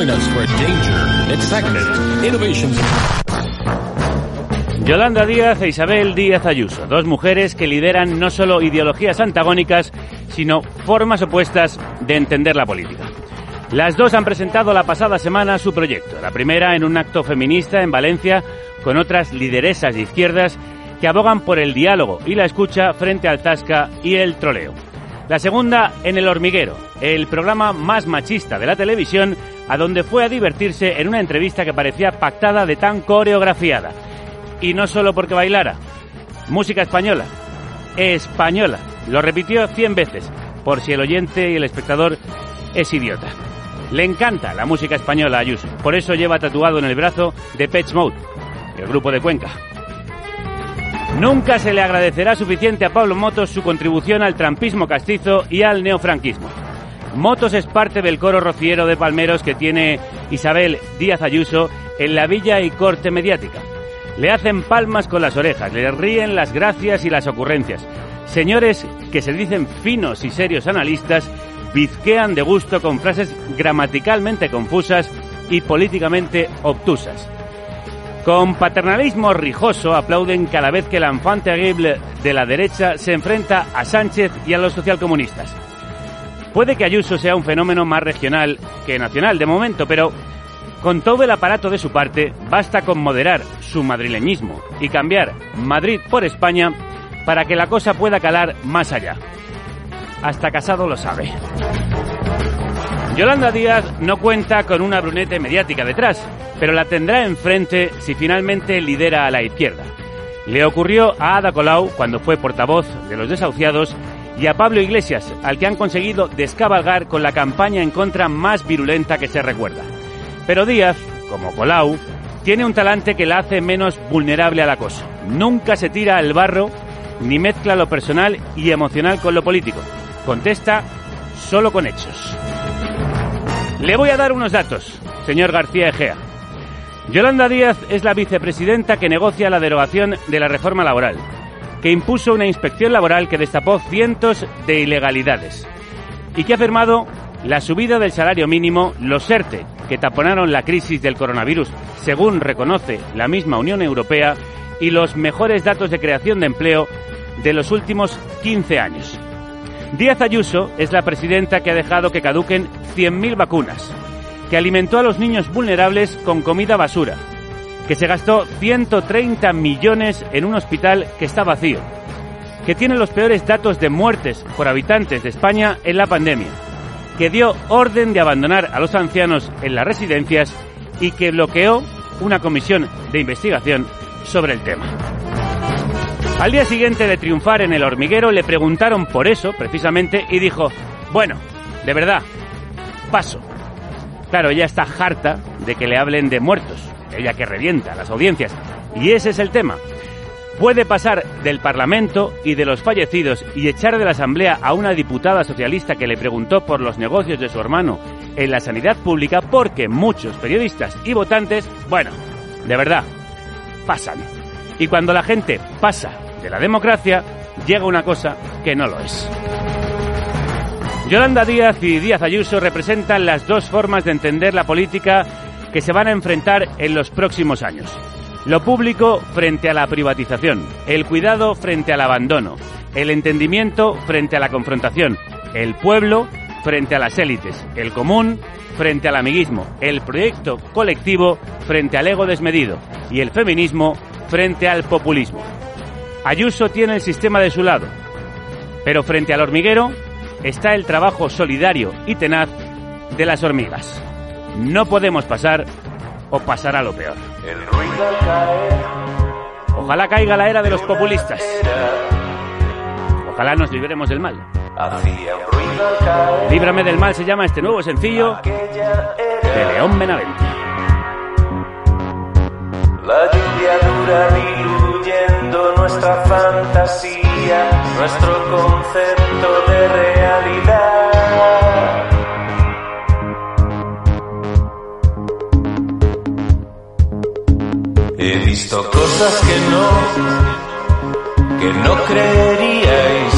Join us for danger, excitement, innovations. Yolanda Díaz e Isabel Díaz Ayuso, dos mujeres que lideran no solo ideologías antagónicas, sino formas opuestas de entender la política. Las dos han presentado la pasada semana su proyecto, la primera en un acto feminista en Valencia con otras lideresas de izquierdas que abogan por el diálogo y la escucha frente al tasca y el troleo. La segunda en El Hormiguero, el programa más machista de la televisión, a donde fue a divertirse en una entrevista que parecía pactada de tan coreografiada. Y no solo porque bailara. Música española. Española. Lo repitió 100 veces, por si el oyente y el espectador es idiota. Le encanta la música española a Ayuso. Por eso lleva tatuado en el brazo de Pets Mode, el grupo de Cuenca. Nunca se le agradecerá suficiente a Pablo Motos su contribución al trampismo castizo y al neofranquismo. Motos es parte del coro rociero de palmeros que tiene Isabel Díaz Ayuso en la villa y corte mediática. Le hacen palmas con las orejas, le ríen las gracias y las ocurrencias. Señores que se dicen finos y serios analistas, bizquean de gusto con frases gramaticalmente confusas y políticamente obtusas. Con paternalismo rijoso aplauden cada vez que la infante de la derecha se enfrenta a Sánchez y a los socialcomunistas. Puede que Ayuso sea un fenómeno más regional que nacional de momento, pero con todo el aparato de su parte, basta con moderar su madrileñismo y cambiar Madrid por España para que la cosa pueda calar más allá. Hasta Casado lo sabe. Yolanda Díaz no cuenta con una brunete mediática detrás, pero la tendrá enfrente si finalmente lidera a la izquierda. Le ocurrió a Ada Colau cuando fue portavoz de los desahuciados y a Pablo Iglesias, al que han conseguido descabalgar con la campaña en contra más virulenta que se recuerda. Pero Díaz, como Colau, tiene un talante que la hace menos vulnerable al acoso. Nunca se tira al barro ni mezcla lo personal y emocional con lo político. Contesta solo con hechos. Le voy a dar unos datos, señor García Egea. Yolanda Díaz es la vicepresidenta que negocia la derogación de la reforma laboral, que impuso una inspección laboral que destapó cientos de ilegalidades y que ha firmado la subida del salario mínimo, los ERTE, que taponaron la crisis del coronavirus, según reconoce la misma Unión Europea, y los mejores datos de creación de empleo de los últimos 15 años. Díaz Ayuso es la presidenta que ha dejado que caduquen 100.000 vacunas, que alimentó a los niños vulnerables con comida basura, que se gastó 130 millones en un hospital que está vacío, que tiene los peores datos de muertes por habitantes de España en la pandemia, que dio orden de abandonar a los ancianos en las residencias y que bloqueó una comisión de investigación sobre el tema. Al día siguiente de triunfar en el hormiguero le preguntaron por eso, precisamente, y dijo, bueno, de verdad, paso. Claro, ella está harta de que le hablen de muertos, ella que revienta las audiencias. Y ese es el tema. Puede pasar del Parlamento y de los fallecidos y echar de la Asamblea a una diputada socialista que le preguntó por los negocios de su hermano en la sanidad pública porque muchos periodistas y votantes, bueno, de verdad, pasan. Y cuando la gente pasa de la democracia, llega una cosa que no lo es. Yolanda Díaz y Díaz Ayuso representan las dos formas de entender la política que se van a enfrentar en los próximos años. Lo público frente a la privatización, el cuidado frente al abandono, el entendimiento frente a la confrontación, el pueblo frente a las élites, el común frente al amiguismo, el proyecto colectivo frente al ego desmedido y el feminismo frente al populismo. Ayuso tiene el sistema de su lado, pero frente al hormiguero está el trabajo solidario y tenaz de las hormigas. No podemos pasar o pasar a lo peor. Ojalá caiga la era de los populistas. Ojalá nos libremos del mal. Líbrame del mal se llama este nuevo sencillo de León Benavente. La lluvia dura nuestra fantasía, nuestro concepto de realidad. He visto cosas que no, que no creeríais.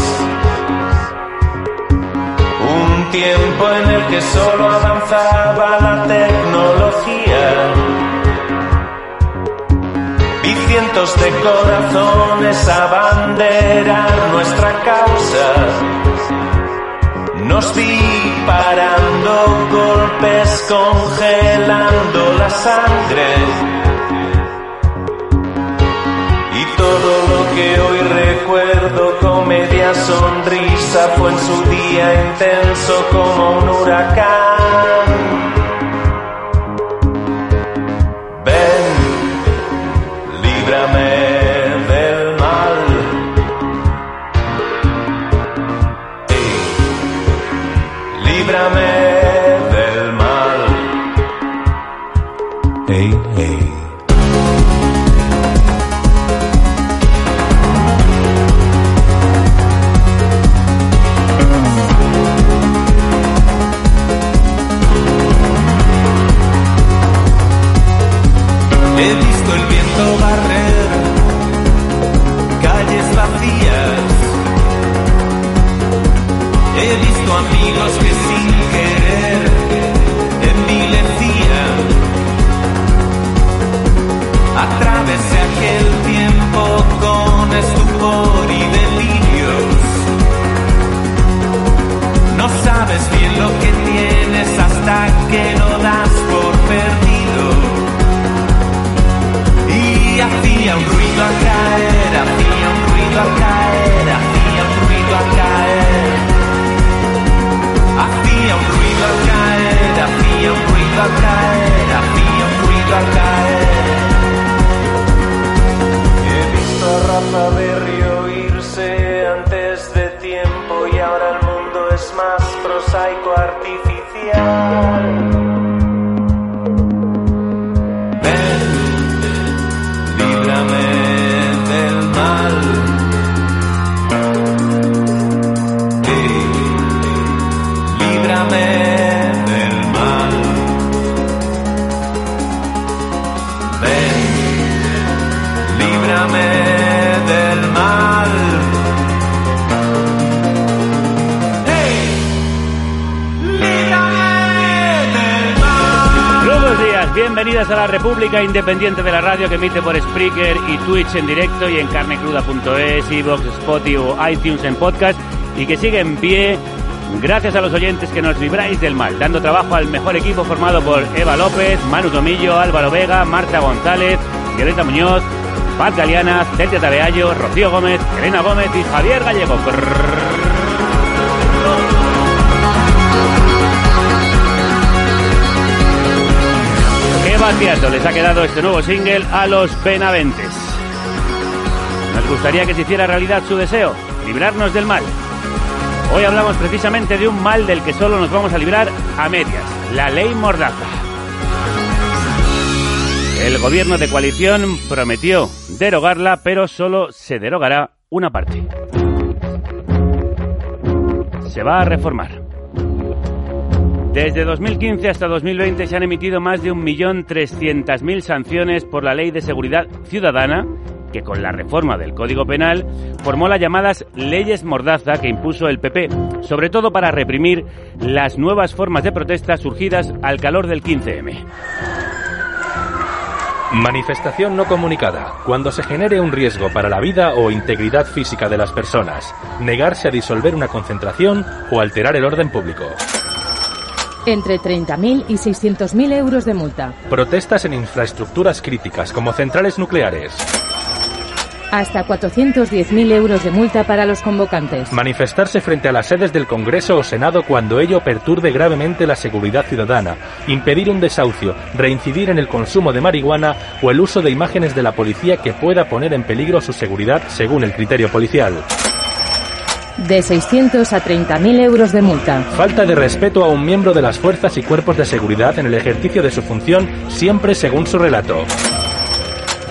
Un tiempo en el que solo avanzaba la tecnología. Cientos de corazones abanderan nuestra causa. Nos disparando golpes, congelando la sangre. Y todo lo que hoy recuerdo con media sonrisa fue en su día intenso como un huracán. Independiente de la Radio que emite por Spreaker y Twitch en directo y en carnecruda.es, iVoox, Spotify o iTunes en podcast y que sigue en pie gracias a los oyentes que nos libráis del mal, dando trabajo al mejor equipo formado por Eva López, Manu Tomillo, Álvaro Vega, Marta González, Violeta Muñoz, Paz Galeana, Celia Tabeallo, Rocío Gómez, Elena Gómez y Javier Gallego. Vaciazo les ha quedado este nuevo single a los Benaventes. Nos gustaría que se hiciera realidad su deseo, librarnos del mal. Hoy hablamos precisamente de un mal del que solo nos vamos a librar a medias, la ley Mordaza. El gobierno de coalición prometió derogarla, pero solo se derogará una parte. Se va a reformar. Desde 2015 hasta 2020 se han emitido más de 1.300.000 sanciones por la Ley de Seguridad Ciudadana, que con la reforma del Código Penal formó las llamadas leyes Mordaza que impuso el PP, sobre todo para reprimir las nuevas formas de protesta surgidas al calor del 15M. Manifestación no comunicada. Cuando se genere un riesgo para la vida o integridad física de las personas. Negarse a disolver una concentración o alterar el orden público. Entre 30.000 y 600.000 euros de multa. Protestas en infraestructuras críticas como centrales nucleares. Hasta 410.000 euros de multa para los convocantes. Manifestarse frente a las sedes del Congreso o Senado cuando ello perturbe gravemente la seguridad ciudadana. Impedir un desahucio. Reincidir en el consumo de marihuana o el uso de imágenes de la policía que pueda poner en peligro su seguridad según el criterio policial. De 600 a 30.000 euros de multa. Falta de respeto a un miembro de las fuerzas y cuerpos de seguridad en el ejercicio de su función, siempre según su relato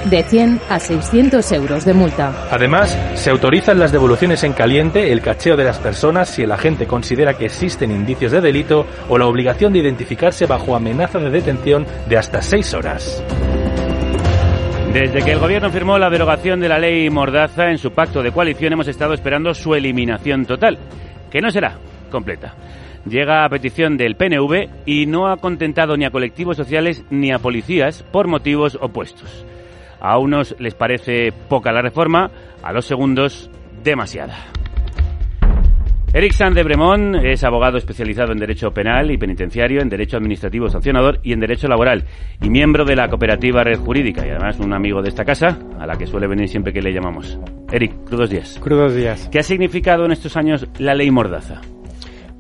de 100 a 600 euros de multa. Además, se autorizan las devoluciones en caliente, el cacheo de las personas si el agente considera que existen indicios de delito o la obligación de identificarse bajo amenaza de detención de hasta 6 horas. Desde que el gobierno firmó la derogación de la ley Mordaza en su pacto de coalición hemos estado esperando su eliminación total, que no será completa. Llega a petición del PNV y no ha contentado ni a colectivos sociales ni a policías por motivos opuestos. A unos les parece poca la reforma, a los segundos demasiada. Eric de Bremont es abogado especializado en Derecho Penal y Penitenciario, en Derecho Administrativo Sancionador y en Derecho Laboral, y miembro de la cooperativa Red Jurídica, y además un amigo de esta casa, a la que suele venir siempre que le llamamos. Eric, crudos días. Crudos días. ¿Qué ha significado en estos años la ley Mordaza?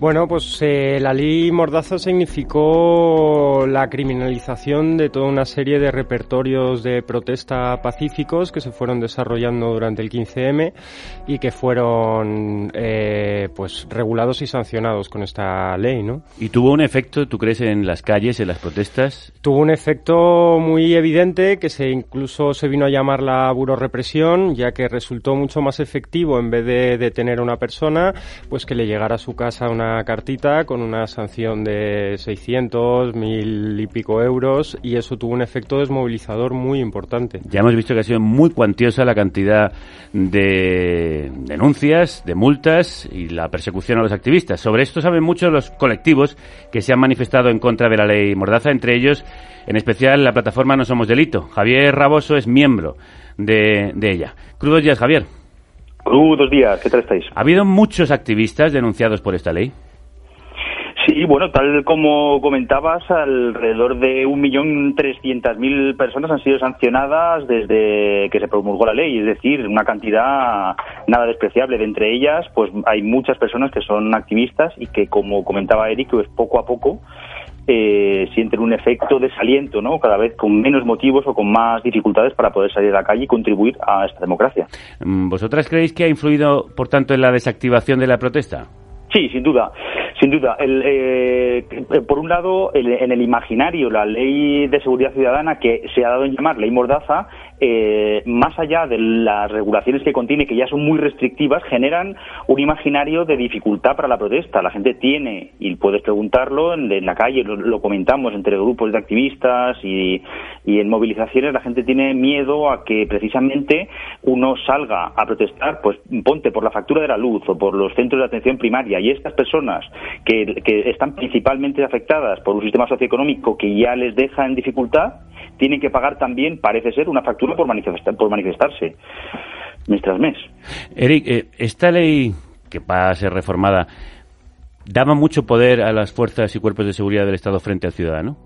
Bueno, pues eh, la ley Mordaza significó la criminalización de toda una serie de repertorios de protesta pacíficos que se fueron desarrollando durante el 15M y que fueron eh, pues regulados y sancionados con esta ley, ¿no? ¿Y tuvo un efecto, tú crees, en las calles, en las protestas? Tuvo un efecto muy evidente que se incluso se vino a llamar la burorepresión, ya que resultó mucho más efectivo en vez de detener a una persona, pues que le llegara a su casa una cartita con una sanción de 600, mil y pico euros y eso tuvo un efecto desmovilizador muy importante. Ya hemos visto que ha sido muy cuantiosa la cantidad de denuncias, de multas y la persecución a los activistas. Sobre esto saben muchos los colectivos que se han manifestado en contra de la ley Mordaza, entre ellos, en especial, la plataforma No Somos Delito. Javier Raboso es miembro de, de ella. Crudos días, Javier. Buenos días, ¿qué tal estáis? ¿Ha habido muchos activistas denunciados por esta ley? Sí, bueno, tal como comentabas, alrededor de 1.300.000 personas han sido sancionadas desde que se promulgó la ley, es decir, una cantidad nada despreciable. De entre ellas, pues hay muchas personas que son activistas y que, como comentaba Eric, pues poco a poco eh, sienten un efecto desaliento, ¿no? Cada vez con menos motivos o con más dificultades para poder salir a la calle y contribuir a esta democracia. Mm, ¿Vosotras creéis que ha influido, por tanto, en la desactivación de la protesta? Sí, sin duda. Sin duda. El, eh, por un lado, en el imaginario, la ley de seguridad ciudadana que se ha dado en llamar ley Mordaza eh, más allá de las regulaciones que contiene, que ya son muy restrictivas, generan un imaginario de dificultad para la protesta. La gente tiene, y puedes preguntarlo en, la calle, lo, comentamos entre grupos de activistas y, en movilizaciones, la gente tiene miedo a que precisamente uno salga a protestar, pues ponte por la factura de la luz o por los centros de atención primaria y estas personas que, que están principalmente afectadas por un sistema socioeconómico que ya les deja en dificultad, tienen que pagar también, parece ser, una factura por, manifestar, por manifestarse mes tras mes. Eric, eh, esta ley que va a ser reformada daba mucho poder a las fuerzas y cuerpos de seguridad del Estado frente al ciudadano.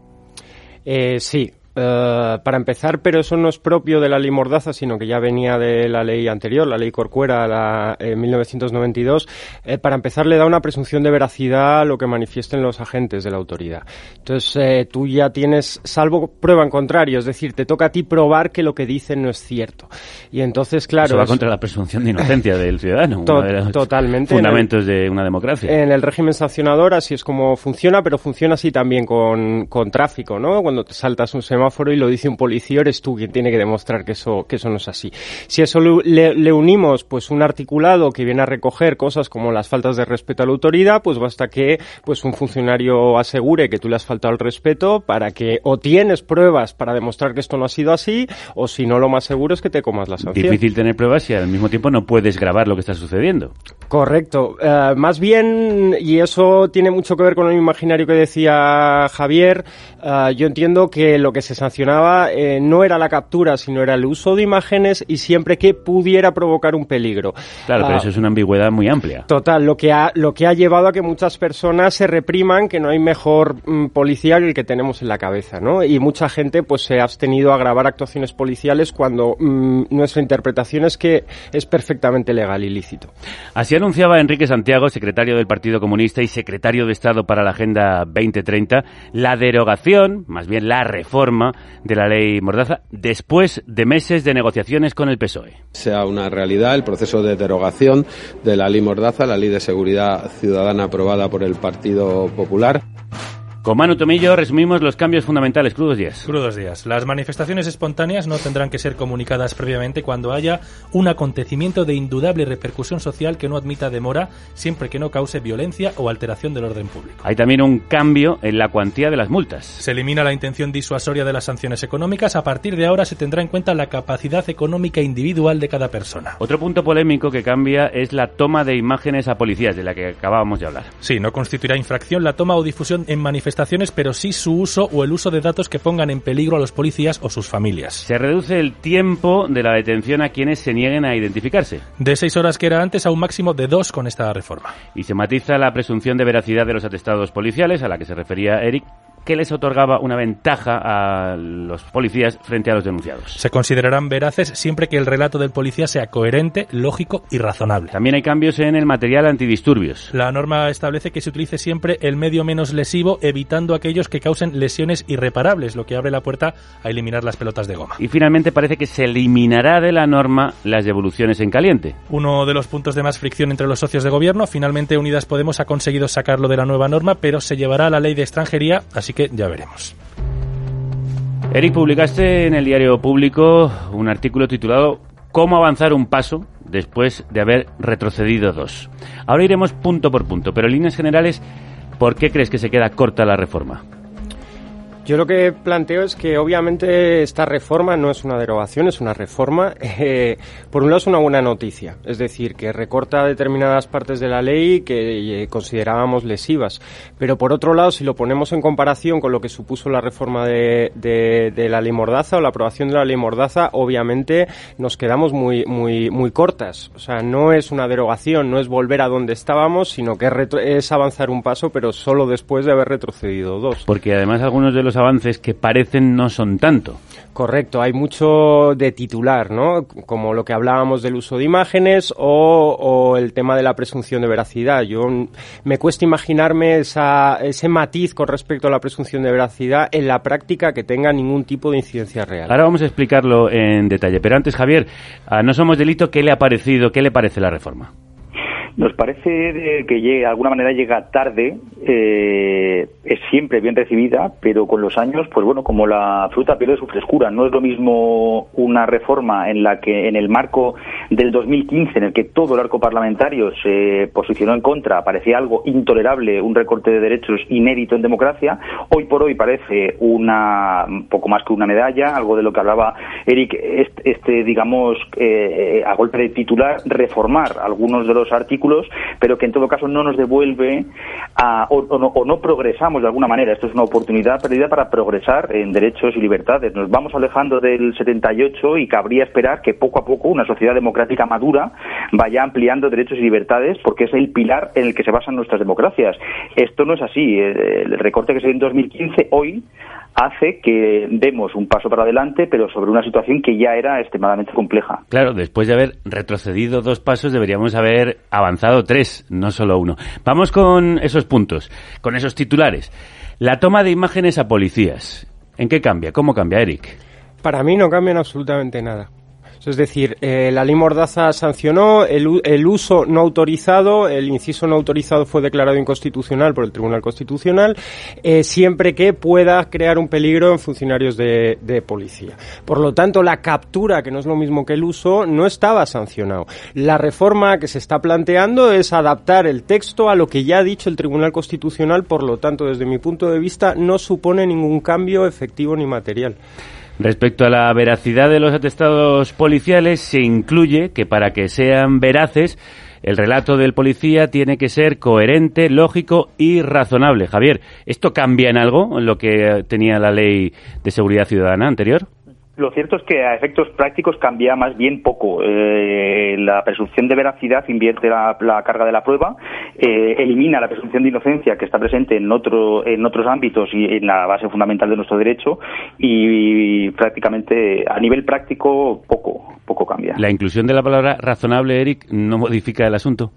Eh, sí, eh, para empezar, pero eso no es propio de la ley Mordaza, sino que ya venía de la ley anterior, la ley Corcuera, la eh, 1992. Eh, para empezar, le da una presunción de veracidad a lo que manifiesten los agentes de la autoridad. Entonces, eh, tú ya tienes, salvo prueba en contrario, es decir, te toca a ti probar que lo que dicen no es cierto. Y entonces, claro. Eso va contra la presunción de inocencia del ciudadano. totalmente. Fundamentos de una democracia. En el régimen sancionador, así es como funciona, pero funciona así también con, con tráfico, ¿no? Cuando te saltas un semáforo y lo dice un policía, eres tú quien tiene que demostrar que eso, que eso no es así. Si eso le, unimos pues un articulado que viene a recoger cosas como las faltas de respeto a la autoridad, pues basta que pues un funcionario asegure que tú le has faltado el respeto para que o tienes pruebas para demostrar que esto no ha sido así, o si no lo más seguro es que te comas la sanción. Difícil tener pruebas y al mismo tiempo no puedes grabar lo que está sucediendo. Correcto. Eh, más bien, y eso tiene mucho que ver con el imaginario que decía Javier, eh, yo entiendo que lo que se se sancionaba eh, no era la captura, sino era el uso de imágenes y siempre que pudiera provocar un peligro. Claro, pero Ah, eso es una ambigüedad muy amplia. Total, lo que ha lo que ha llevado a que muchas personas se repriman que no hay mejor mm, policía que el que tenemos en la cabeza, ¿no? Y mucha gente pues se ha abstenido a grabar actuaciones policiales cuando mm, nuestra interpretación es que es perfectamente legal y lícito. Así anunciaba Enrique Santiago, secretario del Partido Comunista y secretario de Estado para la Agenda 2030, la derogación, más bien la reforma de la ley Mordaza, después de meses de negociaciones con el PSOE. sea una realidad el proceso de derogación de la ley Mordaza, la ley de seguridad ciudadana aprobada por el Partido Popular. Con Manu Tomillo resumimos los cambios fundamentales. Crudos días. Crudos días. Las manifestaciones espontáneas no tendrán que ser comunicadas previamente cuando haya un acontecimiento de indudable repercusión social que no admita demora, siempre que no cause violencia o alteración del orden público. Hay también un cambio en la cuantía de las multas. Se elimina la intención disuasoria de las sanciones económicas. A partir de ahora se tendrá en cuenta la capacidad económica individual de cada persona. Otro punto polémico que cambia es la toma de imágenes a policías, de la que acabábamos de hablar. Sí, no constituirá infracción la toma o difusión en manifestaciones, pero sí su uso o el uso de datos que pongan en peligro a los policías o sus familias. Se reduce el tiempo de la detención a quienes se nieguen a identificarse. De seis horas que era antes a un máximo de dos con esta reforma. Y se matiza la presunción de veracidad de los atestados policiales, a la que se refería Eric, que les otorgaba una ventaja a los policías frente a los denunciados. Se considerarán veraces siempre que el relato del policía sea coherente, lógico y razonable. También hay cambios en el material antidisturbios. La norma establece que se utilice siempre el medio menos lesivo, evitando aquellos que causen lesiones irreparables, lo que abre la puerta a eliminar las pelotas de goma. Y finalmente parece que se eliminará de la norma las devoluciones en caliente. Uno de los puntos de más fricción entre los socios de gobierno, finalmente Unidas Podemos ha conseguido sacarlo de la nueva norma, pero se llevará a la ley de extranjería, así que ya veremos. Eric, publicaste en el diario público un artículo titulado Cómo avanzar un paso después de haber retrocedido dos. Ahora iremos punto por punto, pero en líneas generales, ¿por qué crees que se queda corta la reforma? Yo lo que planteo es que obviamente esta reforma no es una derogación, es una reforma. Eh, por un lado es una buena noticia, es decir, que recorta determinadas partes de la ley que eh, considerábamos lesivas. Pero por otro lado, si lo ponemos en comparación con lo que supuso la reforma de, de, de la ley Mordaza o la aprobación de la ley Mordaza, obviamente nos quedamos muy, muy, muy cortas. O sea, no es una derogación, no es volver a donde estábamos, sino que es, es avanzar un paso, pero solo después de haber retrocedido dos. Porque además algunos de los avances que parecen no son tanto. Correcto, hay mucho de titular, ¿no? Como lo que hablábamos del uso de imágenes o, o el tema de la presunción de veracidad. Yo me cuesta imaginarme esa, ese matiz con respecto a la presunción de veracidad en la práctica que tenga ningún tipo de incidencia real. Ahora vamos a explicarlo en detalle. Pero antes, Javier, a No Somos Delito, ¿qué le ha parecido, qué le parece la reforma? Nos parece que de alguna manera llega tarde, eh, es siempre bien recibida, pero con los años, pues bueno, como la fruta pierde su frescura. No es lo mismo una reforma en la que, en el marco del 2015, en el que todo el arco parlamentario se posicionó en contra, parecía algo intolerable, un recorte de derechos inédito en democracia. Hoy por hoy parece una, un poco más que una medalla, algo de lo que hablaba Eric, este, este, digamos, eh, a golpe de titular, reformar algunos de los artículos, pero que en todo caso no nos devuelve a, o, no, o no progresamos de alguna manera. Esto es una oportunidad perdida para progresar en derechos y libertades. Nos vamos alejando del 78 y cabría esperar que poco a poco una sociedad democrática madura vaya ampliando derechos y libertades porque es el pilar en el que se basan nuestras democracias. Esto no es así. El recorte que se dio en 2015 hoy hace que demos un paso para adelante, pero sobre una situación que ya era extremadamente compleja. Claro, después de haber retrocedido dos pasos, deberíamos haber avanzado tres, no solo uno. Vamos con esos puntos, con esos titulares. La toma de imágenes a policías. ¿En qué cambia? ¿Cómo cambia, Eric? Para mí no cambian absolutamente nada. Es decir, eh, la ley Mordaza sancionó el, uso no autorizado, el inciso no autorizado fue declarado inconstitucional por el Tribunal Constitucional, eh, siempre que pueda crear un peligro en funcionarios de, de policía. Por lo tanto, la captura, que no es lo mismo que el uso, no estaba sancionado. La reforma que se está planteando es adaptar el texto a lo que ya ha dicho el Tribunal Constitucional, por lo tanto, desde mi punto de vista, no supone ningún cambio efectivo ni material. Respecto a la veracidad de los atestados policiales, se incluye que para que sean veraces El relato del policía tiene que ser coherente, lógico y razonable. Javier, ¿esto cambia en algo en lo que tenía la ley de seguridad ciudadana anterior? Lo cierto es que a efectos prácticos cambia más bien poco. Eh, la presunción de veracidad invierte la, carga de la prueba, eh, elimina la presunción de inocencia que está presente en, otro, en otros ámbitos y en la base fundamental de nuestro derecho y, prácticamente a nivel práctico poco, poco cambia. La inclusión de la palabra razonable, Eric, no modifica el asunto.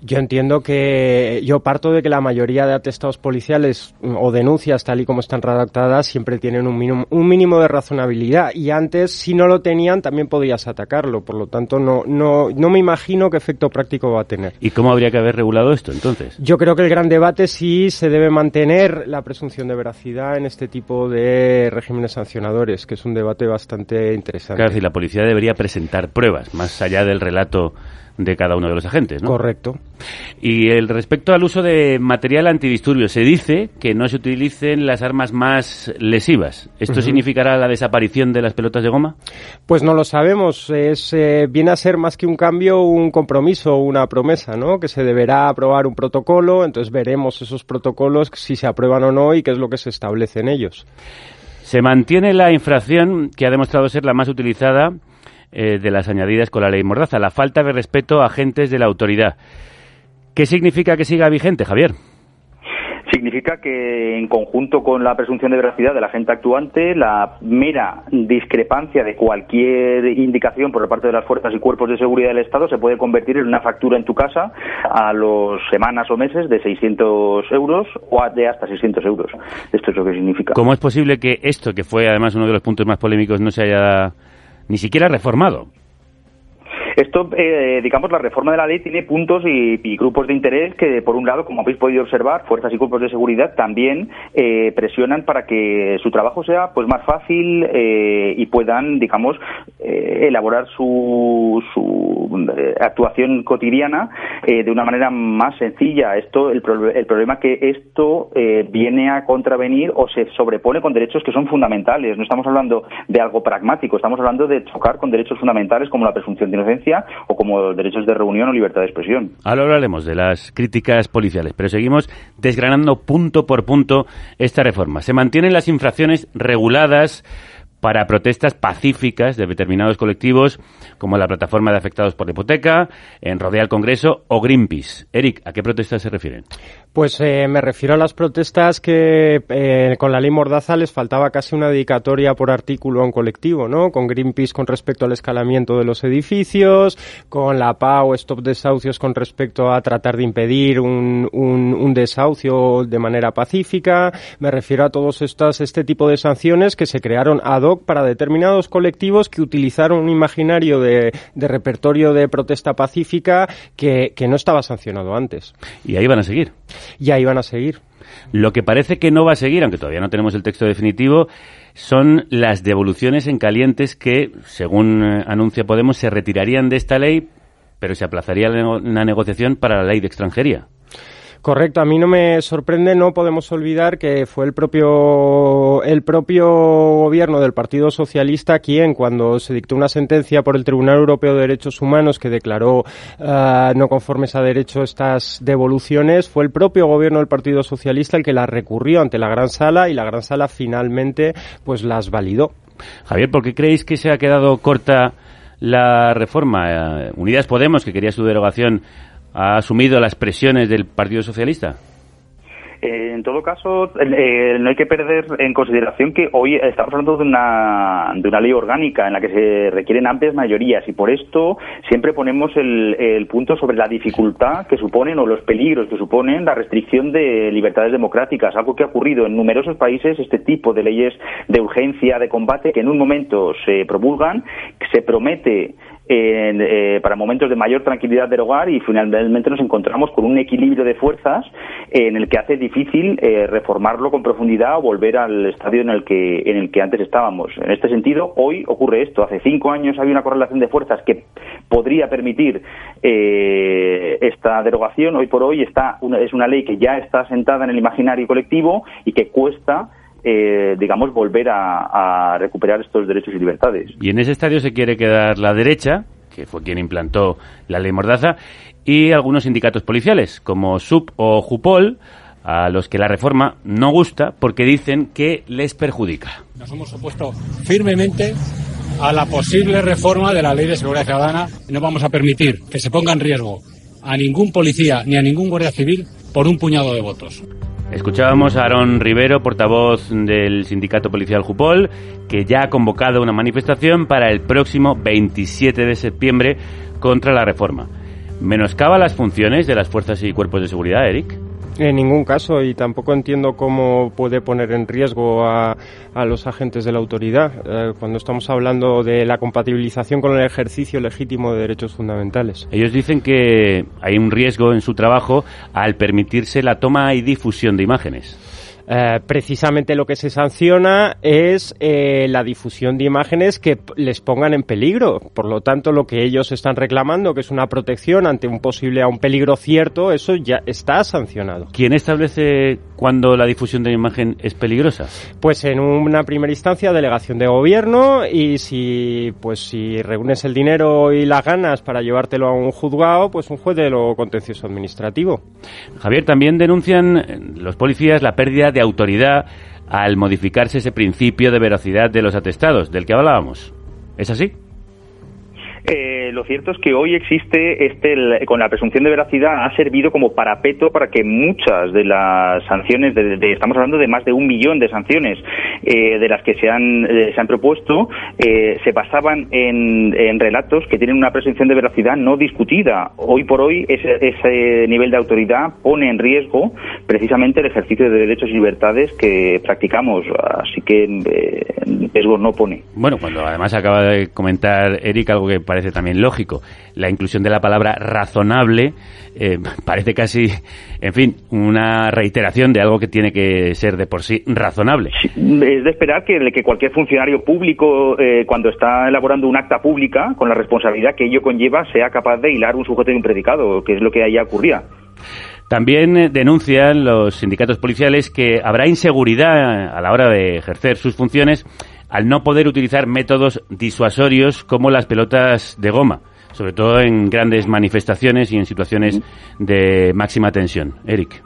Yo entiendo que yo parto de que la mayoría de atestados policiales o denuncias tal y como están redactadas siempre tienen un mínimo, un mínimo de razonabilidad y antes si no lo tenían también podías atacarlo, por lo tanto no no no me imagino qué efecto práctico va a tener. ¿Y cómo habría que haber regulado esto entonces? Yo creo que el gran debate sí se debe mantener la presunción de veracidad en este tipo de regímenes sancionadores, que es un debate bastante interesante. Claro, si la policía debería presentar pruebas más allá del relato de cada uno de los agentes, ¿no? Correcto. Y el respecto al uso de material antidisturbios, se dice que no se utilicen las armas más lesivas. ¿Esto significará la desaparición de las pelotas de goma? Pues no lo sabemos. Es, eh, viene a ser más que un cambio, un compromiso, una promesa, ¿no? Que se deberá aprobar un protocolo, entonces veremos esos protocolos si se aprueban o no y qué es lo que se establece en ellos. Se mantiene la infracción que ha demostrado ser la más utilizada eh, de las añadidas con la ley Mordaza, la falta de respeto a agentes de la autoridad. ¿Qué significa que siga vigente, Javier? Significa que, en conjunto con la presunción de veracidad del agente actuante, la mera discrepancia de cualquier indicación por parte de las fuerzas y cuerpos de seguridad del Estado se puede convertir en una factura en tu casa a los semanas o meses de 600 euros o de hasta 600 euros. Esto es lo que significa. ¿Cómo es posible que esto, que fue además uno de los puntos más polémicos, no se haya ni siquiera reformado. Esto, eh, digamos, la reforma de la ley tiene puntos y, grupos de interés que, por un lado, como habéis podido observar, fuerzas y cuerpos de seguridad también eh, presionan para que su trabajo sea pues más fácil eh, y puedan, digamos, elaborar su, su actuación cotidiana de una manera más sencilla. Esto, el, el problema que esto viene a contravenir o se sobrepone con derechos que son fundamentales. No estamos hablando de algo pragmático, estamos hablando de chocar con derechos fundamentales como la presunción de inocencia o como derechos de reunión o libertad de expresión. Ahora hablaremos de las críticas policiales, pero seguimos desgranando punto por punto esta reforma. Se mantienen las infracciones reguladas para protestas pacíficas de determinados colectivos, como la plataforma de afectados por la hipoteca, en Rodea al Congreso o Greenpeace. Eric, ¿a qué protestas se refieren? Pues eh, me refiero a las protestas que eh, con la ley Mordaza les faltaba casi una dedicatoria por artículo a un colectivo, ¿no? Con Greenpeace con respecto al escalamiento de los edificios, con la PAO Stop Desahucios con respecto a tratar de impedir un, un, un desahucio de manera pacífica. Me refiero a todos estas, este tipo de sanciones que se crearon ad hoc para determinados colectivos que utilizaron un imaginario de, repertorio de protesta pacífica que, no estaba sancionado antes. Y ahí van a seguir. Y ahí van a seguir. Lo que parece que no va a seguir, aunque todavía no tenemos el texto definitivo, son las devoluciones en calientes que, según eh, anuncia Podemos, se retirarían de esta ley, pero se aplazaría la negociación para la ley de extranjería. Correcto, a mí no me sorprende, no podemos olvidar que fue el propio el propio gobierno del Partido Socialista quien cuando se dictó una sentencia por el Tribunal Europeo de Derechos Humanos que declaró uh, no conformes a derecho estas devoluciones, fue el propio gobierno del Partido Socialista el que las recurrió ante la Gran Sala y la Gran Sala finalmente pues las validó. Javier, ¿por qué creéis que se ha quedado corta la reforma? Eh, Unidas Podemos, que quería su derogación, ha asumido las presiones del Partido Socialista? Eh, en todo caso, eh, no hay que perder en consideración que hoy estamos hablando de una, de una ley orgánica en la que se requieren amplias mayorías y por esto siempre ponemos el, el punto sobre la dificultad que suponen o los peligros que suponen la restricción de libertades democráticas, algo que ha ocurrido en numerosos países, este tipo de leyes de urgencia, de combate, que en un momento se promulgan, se promete eh, para momentos de mayor tranquilidad derogar y finalmente nos encontramos con un equilibrio de fuerzas en el que hace difícil eh, reformarlo con profundidad o volver al estadio en el que en el que antes estábamos. En este sentido, hoy ocurre esto. Hace cinco años había una correlación de fuerzas que podría permitir eh, esta derogación. Hoy por hoy está es una ley que ya está sentada en el imaginario colectivo y que cuesta eh, digamos, volver a, recuperar estos derechos y libertades. Y en ese estadio se quiere quedar la derecha, que fue quien implantó la ley Mordaza, y algunos sindicatos policiales, como SUP o JUPOL, a los que la reforma no gusta porque dicen que les perjudica. Nos hemos opuesto firmemente a la posible reforma de la Ley de Seguridad Ciudadana y no vamos a permitir que se ponga en riesgo a ningún policía ni a ningún guardia civil por un puñado de votos. Escuchábamos a Aaron Rivero, portavoz del sindicato policial Jupol, que ya ha convocado una manifestación para el próximo 27 de septiembre contra la reforma. ¿Menoscaba las funciones de las fuerzas y cuerpos de seguridad, Eric? En ningún caso, y tampoco entiendo cómo puede poner en riesgo a, los agentes de la autoridad eh, cuando estamos hablando de la compatibilización con el ejercicio legítimo de derechos fundamentales. Ellos dicen que hay un riesgo en su trabajo al permitirse la toma y difusión de imágenes. Eh, precisamente lo que se sanciona es eh, la difusión de imágenes que les pongan en peligro. Por lo tanto, lo que ellos están reclamando, que es una protección ante un posible a un peligro cierto, eso ya está sancionado. ¿Quién establece cuándo la difusión de imagen es peligrosa? Pues en una primera instancia, delegación de gobierno y si pues si reúnes el dinero y las ganas para llevártelo a un juzgado, pues un juez de lo contencioso administrativo. Javier, también denuncian eh, los policías la pérdida de autoridad al modificarse ese principio de veracidad de los atestados del que hablábamos. ¿Es así? Eh, lo cierto es que hoy existe este, con la presunción de veracidad ha servido como parapeto para que muchas de las sanciones, de, estamos hablando de más de un millón de sanciones eh, de las que se han, eh, se han propuesto, eh, se basaban en, en relatos que tienen una presunción de veracidad no discutida. Hoy por hoy ese, ese nivel de autoridad pone en riesgo precisamente el ejercicio de derechos y libertades que practicamos, así que eh, riesgo no pone. Bueno, cuando además acaba de comentar Eric algo que parece también lógico, la inclusión de la palabra razonable eh, parece casi, en fin, una reiteración de algo que tiene que ser de por sí razonable. Es de esperar que, que cualquier funcionario público, eh, cuando está elaborando un acta pública, con la responsabilidad que ello conlleva, sea capaz de hilar un sujeto y un predicado, que es lo que allá ocurría. También eh, denuncian los sindicatos policiales que habrá inseguridad a la hora de ejercer sus funciones al no poder utilizar métodos disuasorios como las pelotas de goma, sobre todo en grandes manifestaciones y en situaciones de máxima tensión. Eric.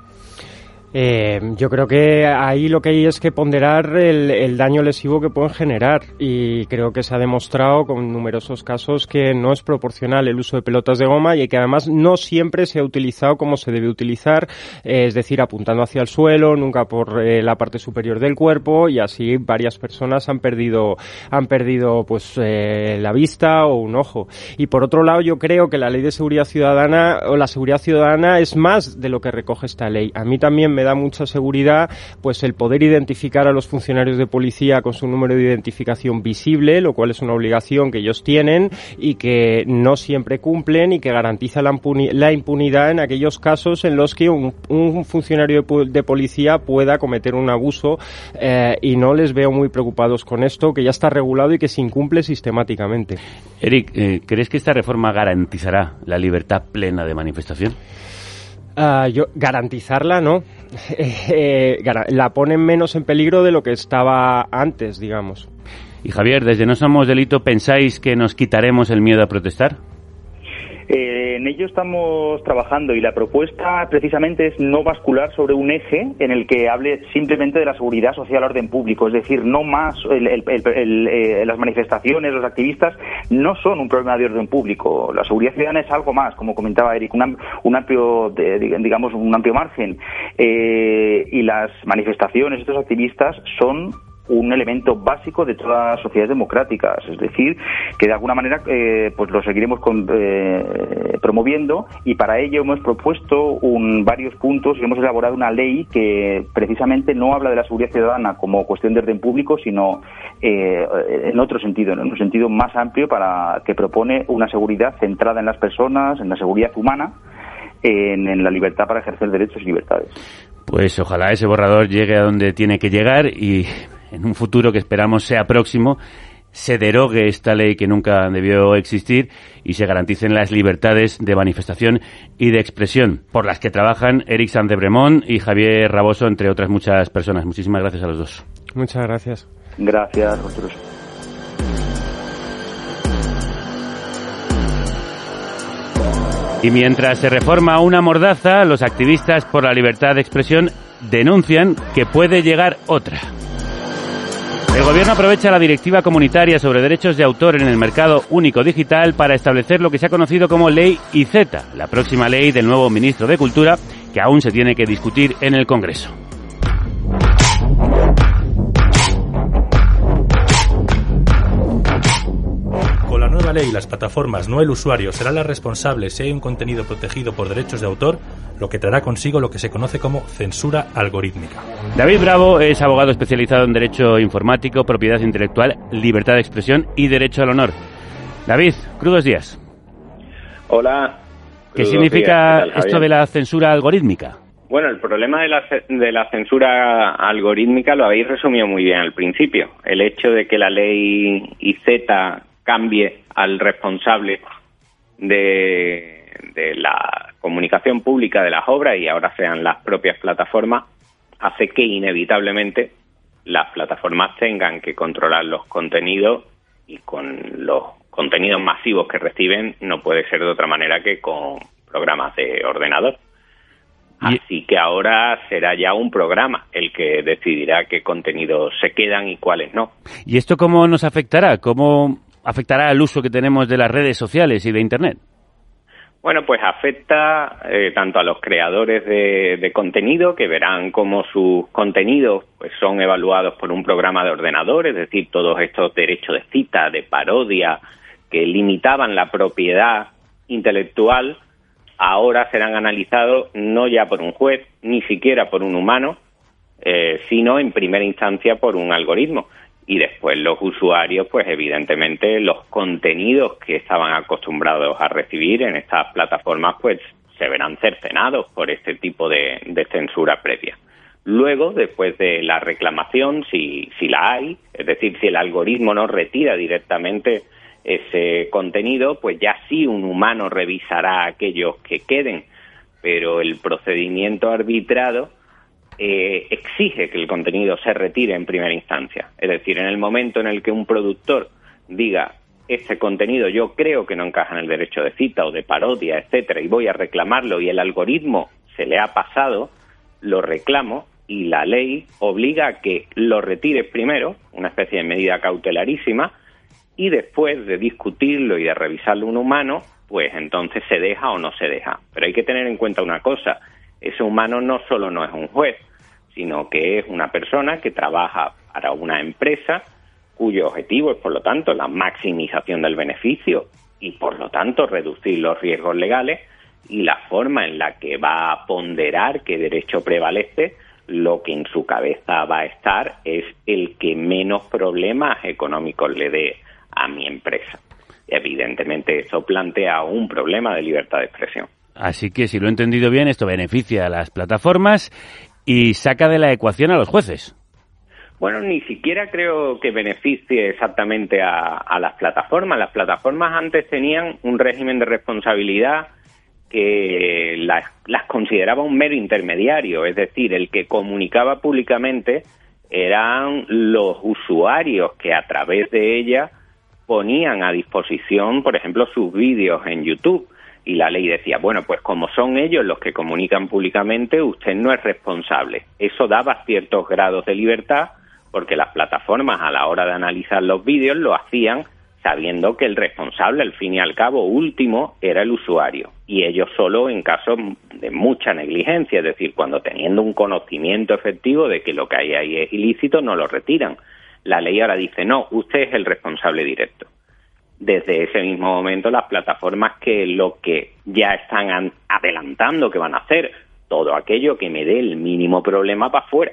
Eh, yo creo que ahí lo que hay es que ponderar el, daño lesivo que pueden generar y creo que se ha demostrado con numerosos casos que no es proporcional el uso de pelotas de goma y que además no siempre se ha utilizado como se debe utilizar, eh, es decir, apuntando hacia el suelo, nunca por eh, la parte superior del cuerpo y así varias personas han perdido han perdido pues eh, la vista o un ojo. Y por otro lado, yo creo que la ley de seguridad ciudadana o la seguridad ciudadana es más de lo que recoge esta ley. A mí también me da mucha seguridad pues el poder identificar a los funcionarios de policía con su número de identificación visible, lo cual es una obligación que ellos tienen y que no siempre cumplen y que garantiza la, impuni- la impunidad en aquellos casos en los que un, un funcionario de, de policía pueda cometer un abuso eh, y no les veo muy preocupados con esto, que ya está regulado y que se incumple sistemáticamente. Eric, eh, ¿crees que esta reforma garantizará la libertad plena de manifestación? Ah, yo garantizarla no Eh, la ponen menos en peligro de lo que estaba antes digamos Y Javier, desde No Somos Delito, ¿pensáis que nos quitaremos el miedo a protestar? Eh, en ello estamos trabajando y la propuesta precisamente es no bascular sobre un eje en el que hable simplemente de la seguridad social al orden público, es decir, no más el- el- eh, las manifestaciones, los activistas no son un problema de orden público. La seguridad ciudadana es algo más, como comentaba Eric, un, un amplio, digamos, un amplio margen Eh, y las manifestaciones, estos activistas son un elemento básico de todas las sociedades democráticas, es decir, que de alguna manera eh, pues lo seguiremos con- eh, promoviendo y para ello hemos propuesto un, varios puntos y hemos elaborado una ley que precisamente no habla de la seguridad ciudadana como cuestión de orden público, sino eh, en otro sentido, en un sentido más amplio para que propone una seguridad centrada en las personas, en la seguridad humana, en, en la libertad para ejercer derechos y libertades. Pues ojalá ese borrador llegue a donde tiene que llegar y en un futuro que esperamos sea próximo se derogue esta ley que nunca debió existir y se garanticen las libertades de manifestación y de expresión por las que trabajan Eric Sanz de Bremont y Javier Raboso, entre otras muchas personas. Muchísimas gracias a los dos. muchas gracias Gracias, vosotros. Y mientras se reforma una mordaza, los activistas por la libertad de expresión denuncian que puede llegar otra. El gobierno aprovecha la directiva comunitaria sobre derechos de autor en el mercado único digital para establecer lo que se ha conocido como Ley IZ, la próxima ley del nuevo ministro de Cultura, que aún se tiene que discutir en el Congreso. Ley, las plataformas, no el usuario, serán las responsables si hay un contenido protegido por derechos de autor, lo que traerá consigo lo que se conoce como censura algorítmica. David Bravo es abogado especializado en Derecho Informático, Propiedad Intelectual, Libertad de Expresión y Derecho al Honor. David, crudos días. Hola. ¿Qué significa días. ¿Qué tal, esto de la censura algorítmica? Bueno, el problema de la, de la censura algorítmica lo habéis resumido muy bien al principio. El hecho de que la ley IZ cambie al responsable de, de la comunicación pública de las obras y ahora sean las propias plataformas, hace que inevitablemente las plataformas tengan que controlar los contenidos y con los contenidos masivos que reciben no puede ser de otra manera que con programas de ordenador. Así que ahora será ya un programa el que decidirá qué contenidos se quedan y cuáles no. ¿Y esto cómo nos afectará? ¿Cómo afectará al uso que tenemos de las redes sociales y de Internet? Bueno, pues afecta eh, tanto a los creadores de, contenido que verán cómo sus contenidos pues, son evaluados por un programa de ordenador, es decir, todos estos derechos de cita, de parodia, que limitaban la propiedad intelectual, ahora serán analizados no ya por un juez, ni siquiera por un humano, eh, sino en primera instancia por un algoritmo. Y después los usuarios, pues evidentemente los contenidos que estaban acostumbrados a recibir en estas plataformas, pues se verán cercenados por este tipo de, de censura previa. Luego, después de la reclamación, si, si la hay, es decir, si el algoritmo no retira directamente ese contenido, pues ya sí un humano revisará aquellos que queden, pero el procedimiento arbitrado eh, exige que el contenido se retire en primera instancia. Es decir, en el momento en el que un productor diga este contenido yo creo que no encaja en el derecho de cita o de parodia, etcétera, y voy a reclamarlo y el algoritmo se le ha pasado, lo reclamo y la ley obliga a que lo retire primero, una especie de medida cautelarísima, y después de discutirlo y de revisarlo un humano, pues entonces se deja o no se deja. Pero hay que tener en cuenta una cosa, ese humano no solo no es un juez, sino que es una persona que trabaja para una empresa cuyo objetivo es, por lo tanto, la maximización del beneficio y, por lo tanto, reducir los riesgos legales y la forma en la que va a ponderar qué derecho prevalece, lo que en su cabeza va a estar es el que menos problemas económicos le dé a mi empresa. Evidentemente, eso plantea un problema de libertad de expresión. Así que, si lo he entendido bien, esto beneficia a las plataformas y saca de la ecuación a los jueces. Bueno, ni siquiera creo que beneficie exactamente a, a las plataformas. Las plataformas antes tenían un régimen de responsabilidad que las, las consideraba un mero intermediario, es decir, el que comunicaba públicamente eran los usuarios que a través de ella ponían a disposición, por ejemplo, sus vídeos en YouTube. Y la ley decía, bueno, pues como son ellos los que comunican públicamente, usted no es responsable. Eso daba ciertos grados de libertad porque las plataformas a la hora de analizar los vídeos lo hacían sabiendo que el responsable, al fin y al cabo, último, era el usuario. Y ellos solo en caso de mucha negligencia, es decir, cuando teniendo un conocimiento efectivo de que lo que hay ahí es ilícito, no lo retiran. La ley ahora dice, no, usted es el responsable directo. Desde ese mismo momento, las plataformas que lo que ya están an- adelantando que van a hacer, todo aquello que me dé el mínimo problema para afuera.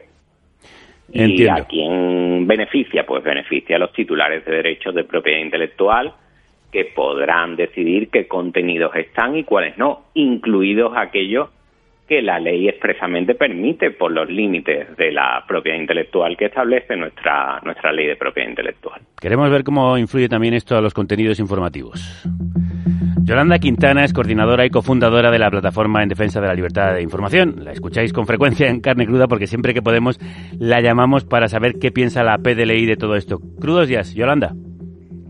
¿Y a quién beneficia? Pues beneficia a los titulares de derechos de propiedad intelectual que podrán decidir qué contenidos están y cuáles no, incluidos aquellos que la ley expresamente permite por los límites de la propiedad intelectual que establece nuestra, nuestra ley de propiedad intelectual. Queremos ver cómo influye también esto a los contenidos informativos. Yolanda Quintana es coordinadora y cofundadora de la Plataforma en Defensa de la Libertad de Información. La escucháis con frecuencia en carne cruda porque siempre que podemos la llamamos para saber qué piensa la PDLI de todo esto. Crudos días, Yolanda.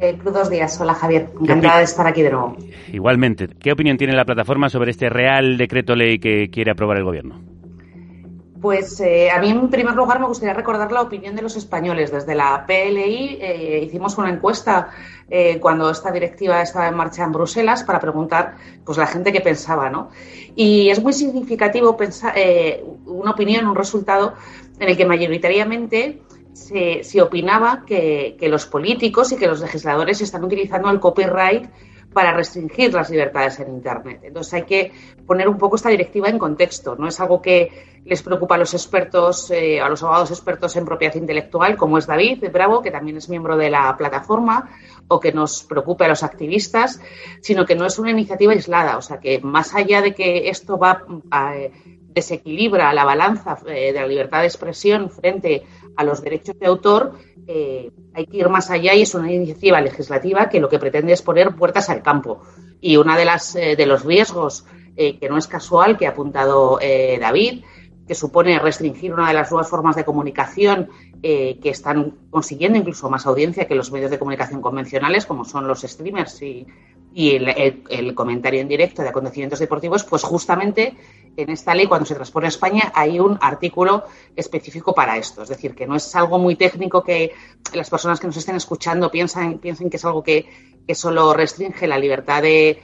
Eh, Crudos. Hola Javier, encantada de estar aquí de nuevo. Igualmente, ¿qué opinión tiene la plataforma sobre este Real Decreto Ley que quiere aprobar el Gobierno? Pues eh, a mí en primer lugar me gustaría recordar la opinión de los españoles. Desde la PLI eh, hicimos una encuesta eh, cuando esta directiva estaba en marcha en Bruselas para preguntar pues la gente qué pensaba, ¿no? Y es muy significativo pensar una opinión, un resultado en el que mayoritariamente se, opinaba que, que los políticos y que los legisladores están utilizando el copyright para restringir las libertades en Internet. Entonces hay que poner un poco esta directiva en contexto. No es algo que les preocupa a los expertos, eh, a los abogados expertos en propiedad intelectual, como es David Bravo, que también es miembro de la plataforma, o que nos preocupe a los activistas, sino que no es una iniciativa aislada. O sea que más allá de que esto va a, eh, desequilibra la balanza eh, de la libertad de expresión frente a los derechos de autor, hay que ir más allá y es una iniciativa legislativa que lo que pretende es poner puertas al campo. Y uno de, las, de los riesgos que no es casual que ha apuntado David que supone restringir una de las nuevas formas de comunicación eh, que están consiguiendo incluso más audiencia que los medios de comunicación convencionales, como son los streamers y, el, comentario en directo de acontecimientos deportivos, pues justamente en esta ley, cuando se transpone a España, hay un artículo específico para esto. Es decir, que no es algo muy técnico que las personas que nos estén escuchando piensan, piensen que es algo que, solo restringe la libertad de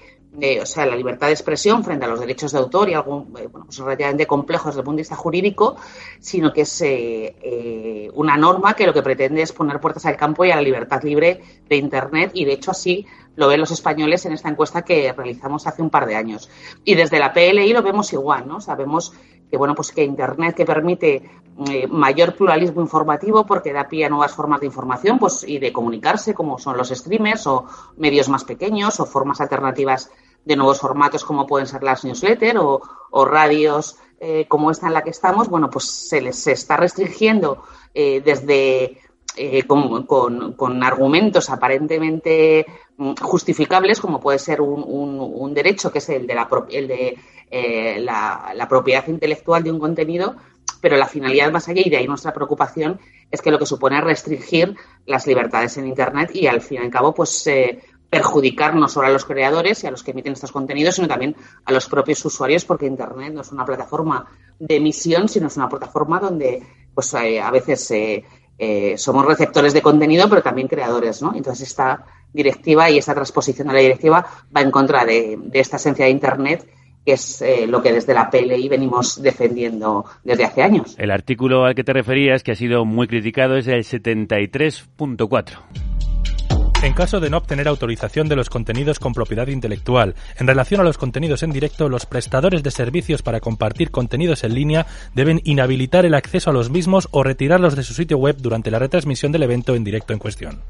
o sea, la libertad de expresión frente a los derechos de autor y algo eh, bueno, pues relativamente complejo desde el punto de vista jurídico, sino que es eh, eh, una norma que lo que pretende es poner puertas al campo y a la libertad libre de Internet y de hecho así lo ven los españoles en esta encuesta que realizamos hace un par de años. Y desde la PLI lo vemos igual, ¿no? Sabemos que bueno, pues que Internet que permite mayor pluralismo informativo porque da pie a nuevas formas de información pues, y de comunicarse, como son los streamers o medios más pequeños o formas alternativas de nuevos formatos como pueden ser las newsletters o, radios eh, como esta en la que estamos, bueno, pues se les está restringiendo eh, desde eh, con, argumentos aparentemente mm, justificables, como puede ser un, derecho, que es el de, la, el de la, propiedad intelectual de un contenido, pero la finalidad más allá, y de ahí nuestra preocupación, es que lo que supone restringir las libertades en Internet y al fin y al cabo, pues perjudicar no solo a los creadores y a los que emiten estos contenidos, sino también a los propios usuarios, porque Internet no es una plataforma de emisión, sino es una plataforma donde pues eh, a veces eh, eh, somos receptores de contenido, pero también creadores, ¿no? Entonces esta directiva y esta transposición de la directiva va en contra de, de esta esencia de Internet que es lo que desde la PLI venimos defendiendo desde hace años. El artículo al que te referías, que ha sido muy criticado, es el 73.4. En caso de no obtener autorización de los contenidos con propiedad intelectual, en relación a los contenidos en directo, los prestadores de servicios para compartir contenidos en línea deben inhabilitar el acceso a los mismos o retirarlos de su sitio web durante la retransmisión del evento en directo en cuestión.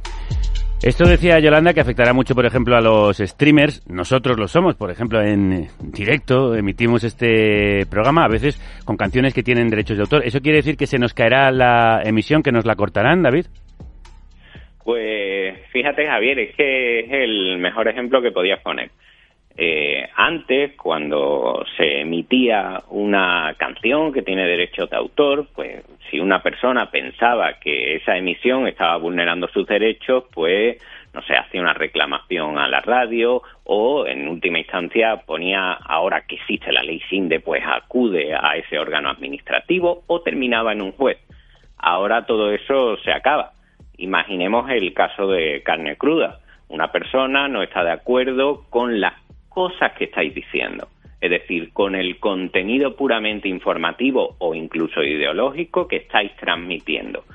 Esto decía Yolanda que afectará mucho, por ejemplo, a los streamers. Nosotros lo somos, por ejemplo, en directo emitimos este programa, a veces con canciones que tienen derechos de autor. ¿Eso quiere decir que se nos caerá la emisión, que nos la cortarán, David? Pues fíjate, Javier, es que es el mejor ejemplo que podías poner. Eh, antes, cuando se emitía una canción que tiene derechos de autor, pues si una persona pensaba que esa emisión estaba vulnerando sus derechos, pues no sé, hacía una reclamación a la radio o en última instancia ponía, ahora que existe la ley SINDE, pues acude a ese órgano administrativo o terminaba en un juez. Ahora todo eso se acaba. Imaginemos el caso de carne cruda. Una persona no está de acuerdo con las cosas que estáis diciendo, es decir, con el contenido puramente informativo o incluso ideológico que estáis transmitiendo.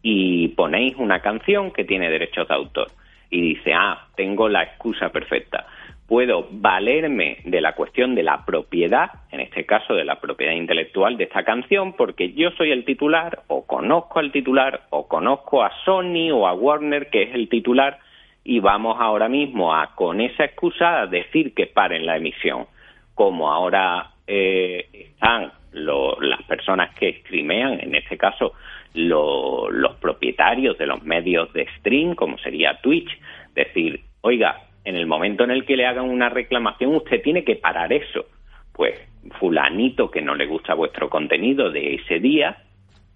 Y ponéis una canción que tiene derechos de autor y dice, ah, tengo la excusa perfecta puedo valerme de la cuestión de la propiedad, en este caso de la propiedad intelectual de esta canción, porque yo soy el titular, o conozco al titular, o conozco a Sony o a Warner, que es el titular, y vamos ahora mismo a, con esa excusa, a decir que paren la emisión. Como ahora eh, están las personas que streamean, en este caso los propietarios de los medios de stream, como sería Twitch, decir, oiga, en el momento en el que le hagan una reclamación, usted tiene que parar eso. Pues fulanito que no le gusta vuestro contenido de ese día,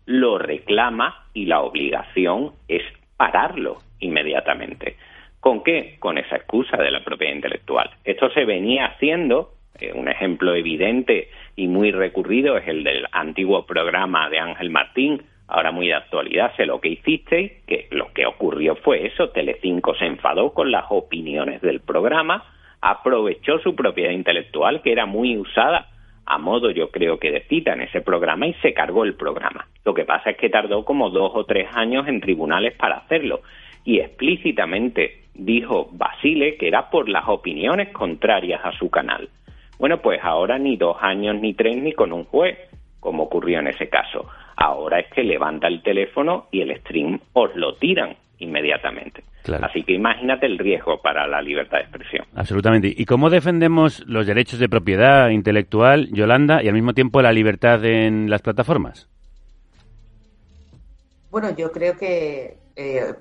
lo reclama y la obligación es pararlo inmediatamente. ¿Con qué? Con esa excusa de la propiedad intelectual. Esto se venía haciendo, eh, un ejemplo evidente y muy recurrido es el del antiguo programa de Ángel Martín, ahora muy de actualidad, sé lo que hicisteis, que lo que ocurrió fue eso, Telecinco se enfadó con las opiniones del programa, aprovechó su propiedad intelectual, que era muy usada a modo yo creo que de cita en ese programa y se cargó el programa. Lo que pasa es que tardó como dos o tres años en tribunales para hacerlo y explícitamente dijo Basile que era por las opiniones contrarias a su canal. Bueno, pues ahora ni dos años ni tres ni con un juez, como ocurrió en ese caso. Ahora es que levanta el teléfono y el stream os lo tiran inmediatamente. Así que imagínate el riesgo para la libertad de expresión. Absolutamente. ¿Y cómo defendemos los derechos de propiedad intelectual, Yolanda, y al mismo tiempo la libertad en las plataformas? Bueno, yo creo que, eh,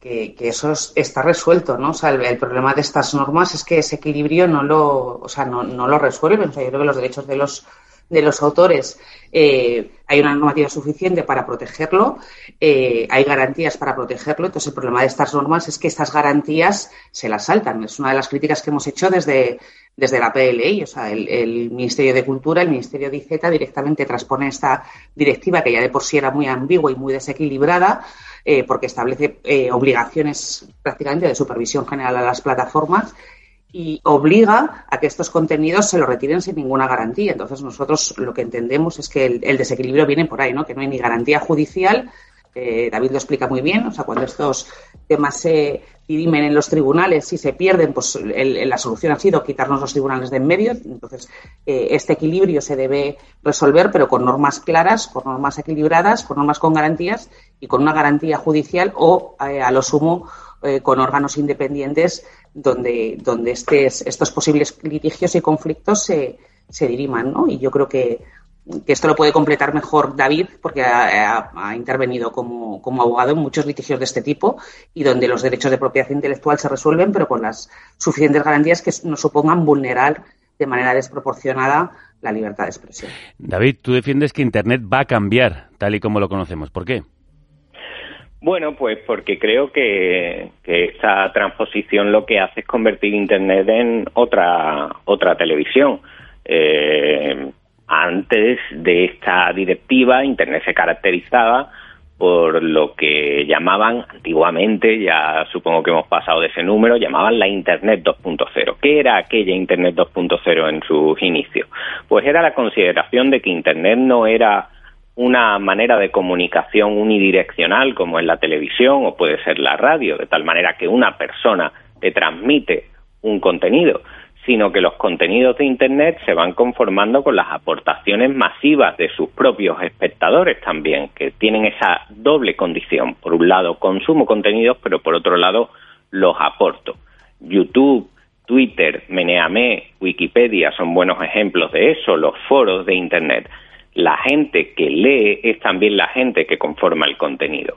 que, eso está resuelto, ¿no? O sea, el, problema de estas normas es que ese equilibrio no lo, o sea, no, no lo resuelven. O sea, yo creo que los derechos de los de los autores eh, hay una normativa suficiente para protegerlo, eh, hay garantías para protegerlo. Entonces, el problema de estas normas es que estas garantías se las saltan. Es una de las críticas que hemos hecho desde, desde la PLI. O sea, el, Ministerio de Cultura, el Ministerio de ICETA directamente transpone esta directiva que ya de por sí era muy ambigua y muy desequilibrada. Eh, porque establece obligaciones prácticamente de supervisión general a las plataformas y obliga a que estos contenidos se los retiren sin ninguna garantía. Entonces, nosotros lo que entendemos es que el, desequilibrio viene por ahí, ¿no? Que no hay ni garantía judicial. Eh, David lo explica muy bien. O sea, cuando estos temas se dirimen en los tribunales y se pierden, pues la solución ha sido quitarnos los tribunales de en medio. Entonces, eh, este equilibrio se debe resolver, pero con normas claras, con normas equilibradas, con normas con garantías y con una garantía judicial o, eh, a lo sumo, con órganos independientes donde, donde estos posibles litigios y conflictos se, se diriman, ¿no? Y yo creo que, esto lo puede completar mejor David, porque ha, intervenido como, como, abogado en muchos litigios de este tipo y donde los derechos de propiedad intelectual se resuelven, pero con las suficientes garantías que no supongan vulnerar de manera desproporcionada la libertad de expresión. David, tú defiendes que Internet va a cambiar tal y como lo conocemos. ¿Por qué? Bueno, pues porque creo que, que esta transposición lo que hace es convertir Internet en otra, otra televisión. Eh, antes de esta directiva, Internet se caracterizaba por lo que llamaban antiguamente, ya supongo que hemos pasado de ese número, llamaban la Internet 2.0. ¿Qué era aquella Internet 2.0 en sus inicios? Pues era la consideración de que Internet no era una manera de comunicación unidireccional como es la televisión o puede ser la radio, de tal manera que una persona te transmite un contenido, sino que los contenidos de Internet se van conformando con las aportaciones masivas de sus propios espectadores también, que tienen esa doble condición. Por un lado, consumo contenidos, pero por otro lado, los aporto. YouTube, Twitter, Meneame, Wikipedia son buenos ejemplos de eso, los foros de Internet la gente que lee es también la gente que conforma el contenido.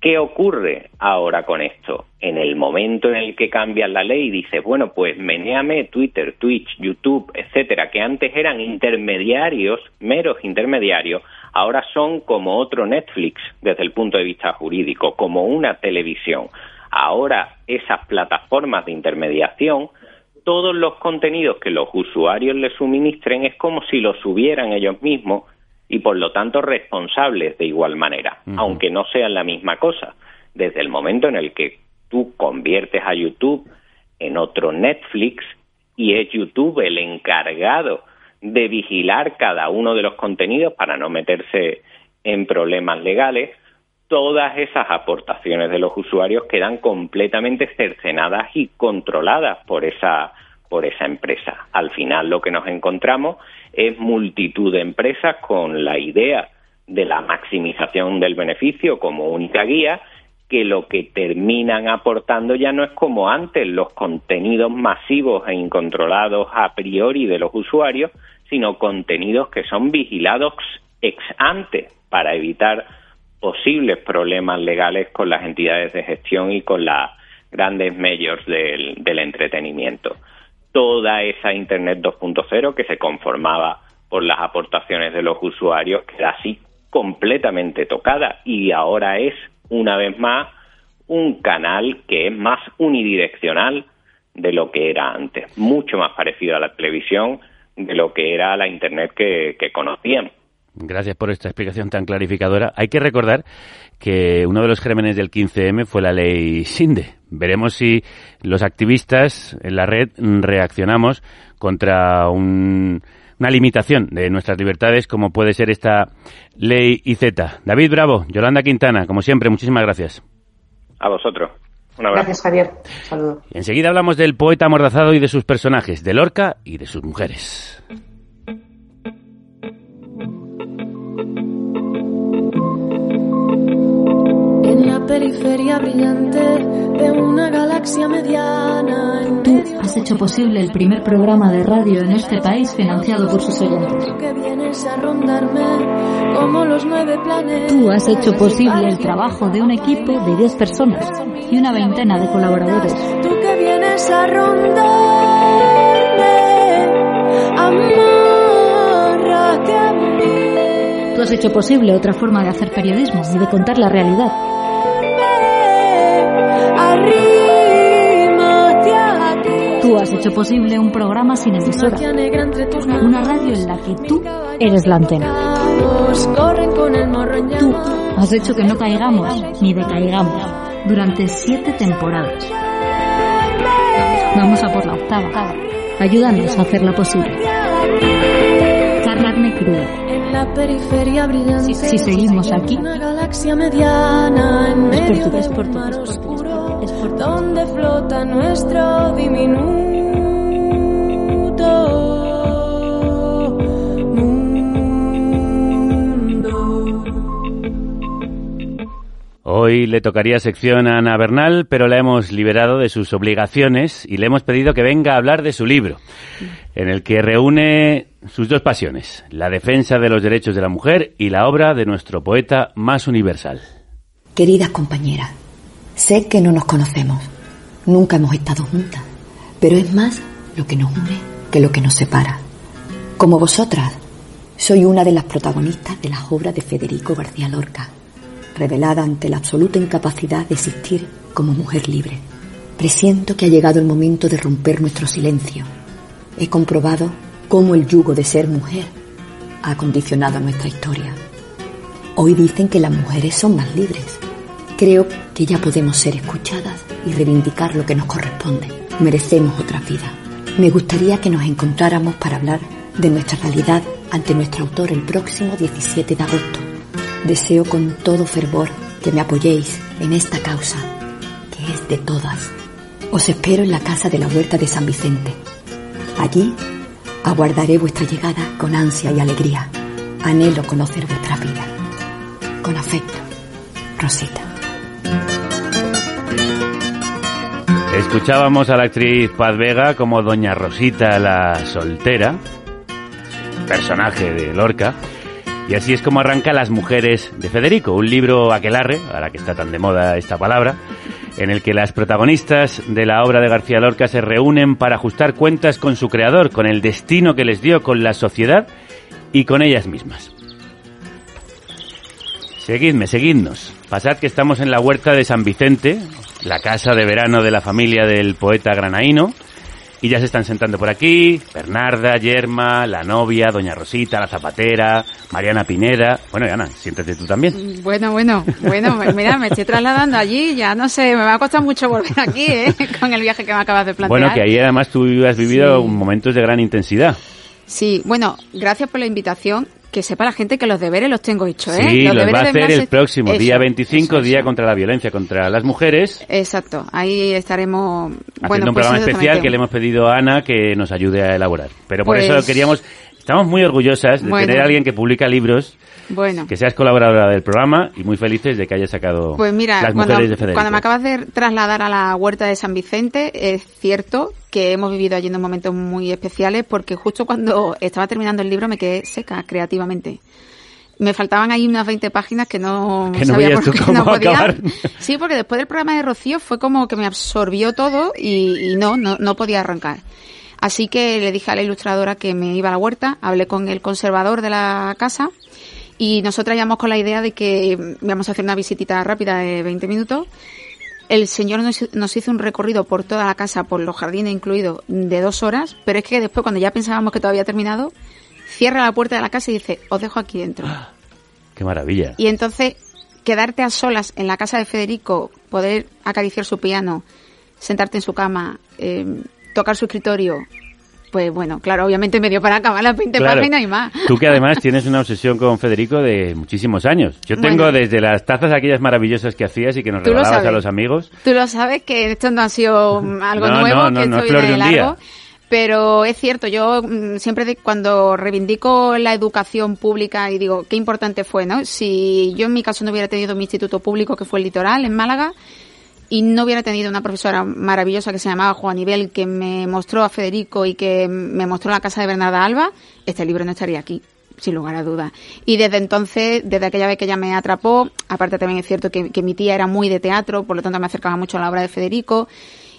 ¿Qué ocurre ahora con esto? En el momento en el que cambian la ley, dice, bueno, pues meneame Twitter, Twitch, YouTube, etcétera, que antes eran intermediarios, meros intermediarios, ahora son como otro Netflix desde el punto de vista jurídico, como una televisión. Ahora esas plataformas de intermediación todos los contenidos que los usuarios les suministren es como si los subieran ellos mismos y por lo tanto responsables de igual manera, aunque no sean la misma cosa. Desde el momento en el que tú conviertes a YouTube en otro Netflix y es YouTube el encargado de vigilar cada uno de los contenidos para no meterse en problemas legales, todas esas aportaciones de los usuarios quedan completamente cercenadas y controladas por esa por esa empresa. Al final lo que nos encontramos es multitud de empresas con la idea de la maximización del beneficio como única guía que lo que terminan aportando ya no es como antes los contenidos masivos e incontrolados a priori de los usuarios, sino contenidos que son vigilados ex ante para evitar posibles problemas legales con las entidades de gestión y con las grandes mayors del, entretenimiento. Toda esa Internet 2.0 que se conformaba por las aportaciones de los usuarios queda así completamente tocada y ahora es, una vez más, un canal que es más unidireccional de lo que era antes, mucho más parecido a la televisión de lo que era la Internet que, que conocíamos. Gracias por esta explicación tan clarificadora. Hay que recordar que uno de los gérmenes del 15M fue la ley Sinde. Veremos si los activistas en la red reaccionamos contra una limitación de nuestras libertades como puede ser esta ley IZ. David Bravo, Yolanda Quintana, como siempre, muchísimas gracias. A vosotros. Un abrazo. Gracias, Javier. Saludos. enseguida hablamos del poeta amordazado y de sus personajes, de Lorca y de sus mujeres. Periferia brillante de una galaxia mediana. Tú has hecho posible el primer programa de radio en este país financiado por sus oyentes. Tú has hecho posible el trabajo de un equipo de 10 personas y una veintena de colaboradores. Tú que vienes a Tú has hecho posible otra forma de hacer periodismo y de contar la realidad. Tú has hecho posible un programa sin emisora. Una radio en la que tú eres la antena. Tú has hecho que no caigamos ni decaigamos durante siete temporadas. Vamos a por la octava. Ayúdanos a hacerla posible. Carne cruda la periferia brillante. Si, seguimos aquí, galaxia mediana en donde flota nuestro diminuto Hoy le tocaría sección a Ana Bernal, pero la hemos liberado de sus obligaciones y le hemos pedido que venga a hablar de su libro, en el que reúne sus dos pasiones, la defensa de los derechos de la mujer y la obra de nuestro poeta más universal. Queridas compañeras, sé que no nos conocemos, nunca hemos estado juntas, pero es más lo que nos une que lo que nos separa. Como vosotras, soy una de las protagonistas de las obras de Federico García Lorca revelada ante la absoluta incapacidad de existir como mujer libre. Presiento que ha llegado el momento de romper nuestro silencio. He comprobado cómo el yugo de ser mujer ha condicionado nuestra historia. Hoy dicen que las mujeres son más libres. Creo que ya podemos ser escuchadas y reivindicar lo que nos corresponde. Merecemos otra vida. Me gustaría que nos encontráramos para hablar de nuestra realidad ante nuestro autor el próximo 17 de agosto Deseo con todo fervor que me apoyéis en esta causa, que es de todas. Os espero en la casa de la Huerta de San Vicente. Allí aguardaré vuestra llegada con ansia y alegría. Anhelo conocer vuestra vida. Con afecto, Rosita. Escuchábamos a la actriz Paz Vega como Doña Rosita la soltera, personaje de Lorca, y así es como arranca Las mujeres de Federico, un libro aquelarre, ahora que está tan de moda esta palabra, en el que las protagonistas de la obra de García Lorca se reúnen para ajustar cuentas con su creador, con el destino que les dio, con la sociedad y con ellas mismas. Seguidme, seguidnos. Pasad que estamos en la huerta de San Vicente, la casa de verano de la familia del poeta granaíno, y ya se están sentando por aquí, Bernarda, Yerma, la novia, Doña Rosita, la zapatera, Mariana Pineda. Bueno, Ana, siéntate tú también. Bueno, bueno, bueno, mira, me estoy trasladando allí, ya no sé, me va a costar mucho volver aquí, ¿eh? Con el viaje que me acabas de plantear. Bueno, que ahí además tú has vivido momentos de gran intensidad. Sí, bueno, gracias por la invitación que sepa la gente que los deberes los tengo hechos, ¿eh? Sí, los, va a hacer el próximo, día 25, día contra la violencia contra las mujeres. Exacto, ahí estaremos... Haciendo un pues programa especial que le hemos pedido a Ana que nos ayude a elaborar. Pero por eso pues queríamos... Estamos muy orgullosas de tener a alguien que publica libros bueno. Que seas colaboradora del programa y muy felices de que hayas sacado pues mira, las cuando, mujeres de Federico. Cuando me acabas de trasladar a la huerta de San Vicente, es cierto que hemos vivido allí unos momentos muy especiales porque justo cuando estaba terminando el libro me quedé seca creativamente. Me faltaban ahí unas 20 páginas que no, sabía por qué no podía. Sí, porque después del programa de Rocío fue como que me absorbió todo y, y no, no, no podía arrancar. Así que le dije a la ilustradora que me iba a la huerta, hablé con el conservador de la casa y nosotras íbamos con la idea de que íbamos a hacer una visitita rápida de 20 minutos El señor nos, nos hizo un recorrido por toda la casa, por los jardines incluidos, de dos horas, pero es que después, cuando ya pensábamos que todo había terminado, cierra la puerta de la casa y dice, os dejo aquí dentro. Qué maravilla. Y entonces, quedarte a solas en la casa de Federico, poder acariciar su piano, sentarte en su cama, eh, tocar su escritorio, pues bueno, claro, obviamente me dio para acabar las 20 Claro. páginas y más. Tú que además tienes una obsesión con Federico de muchísimos años. Yo tengo Bueno. desde las tazas aquellas maravillosas que hacías y que nos Tú lo regalabas a los amigos. Tú lo sabes que esto no ha sido algo No, nuevo, no, no, que no esto es flor viene de día. largo. Pero es cierto, yo mm, siempre de- cuando reivindico la educación pública y digo qué importante fue, ¿no? Si yo en mi caso no hubiera tenido mi instituto público, que fue el Litoral, en Málaga, y no hubiera tenido una profesora maravillosa que se llamaba Juanibel, que me mostró a Federico y que me mostró la casa de Bernarda Alba, este libro no estaría aquí sin lugar a dudas. Y desde entonces, desde aquella vez que ella me atrapó, aparte también es cierto que, que mi tía era muy de teatro, por lo tanto me acercaba mucho a la obra de Federico.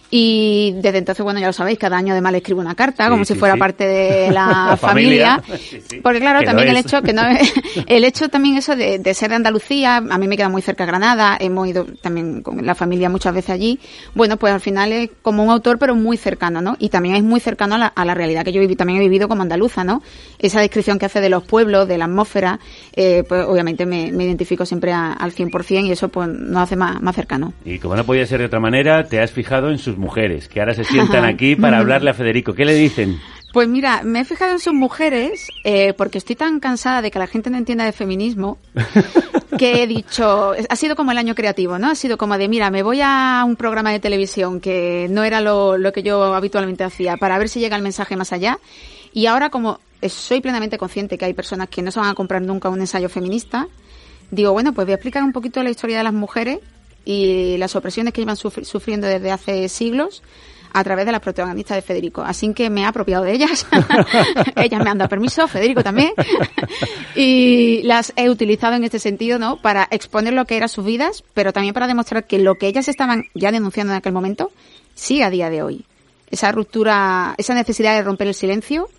Y desde entonces, bueno, ya lo sabéis, cada año además le escribo una carta, Sí, como si fuera sí. parte de la, La familia. Porque claro, Que también el hecho que no, el hecho también eso de, de ser de Andalucía, a mí me queda muy cerca Granada, hemos ido también con la familia muchas veces allí. Bueno, pues al final es como un autor, pero muy cercano, ¿no? Y también es muy cercano a la, a la realidad que yo viví, también he vivido como andaluza, ¿no? Esa descripción que hace de los pueblos, de la atmósfera, eh, pues obviamente me, me identifico siempre a- al 100% y eso pues nos hace más, más cercano. Y como no podía ser de otra manera, te has fijado en sus mujeres, que ahora se sientan aquí para hablarle a Federico. ¿Qué le dicen? Pues mira, me he fijado en sus mujeres eh, porque estoy tan cansada de que la gente no entienda de feminismo que he dicho, ha sido como el año creativo, ¿no? Ha sido como de, mira, me voy a un programa de televisión que no era lo, lo que yo habitualmente hacía para ver si llega el mensaje más allá. Y ahora como soy plenamente consciente que hay personas que no se van a comprar nunca un ensayo feminista, digo, bueno, pues voy a explicar un poquito la historia de las mujeres y las opresiones que llevan sufri- sufriendo desde hace siglos a través de las protagonistas de Federico. Así que me he apropiado de ellas. ellas me han dado permiso, Federico también. y las he utilizado en este sentido, ¿no? Para exponer lo que eran sus vidas, pero también para demostrar que lo que ellas estaban ya denunciando en aquel momento sigue a día de hoy. Esa ruptura, esa necesidad de romper el silencio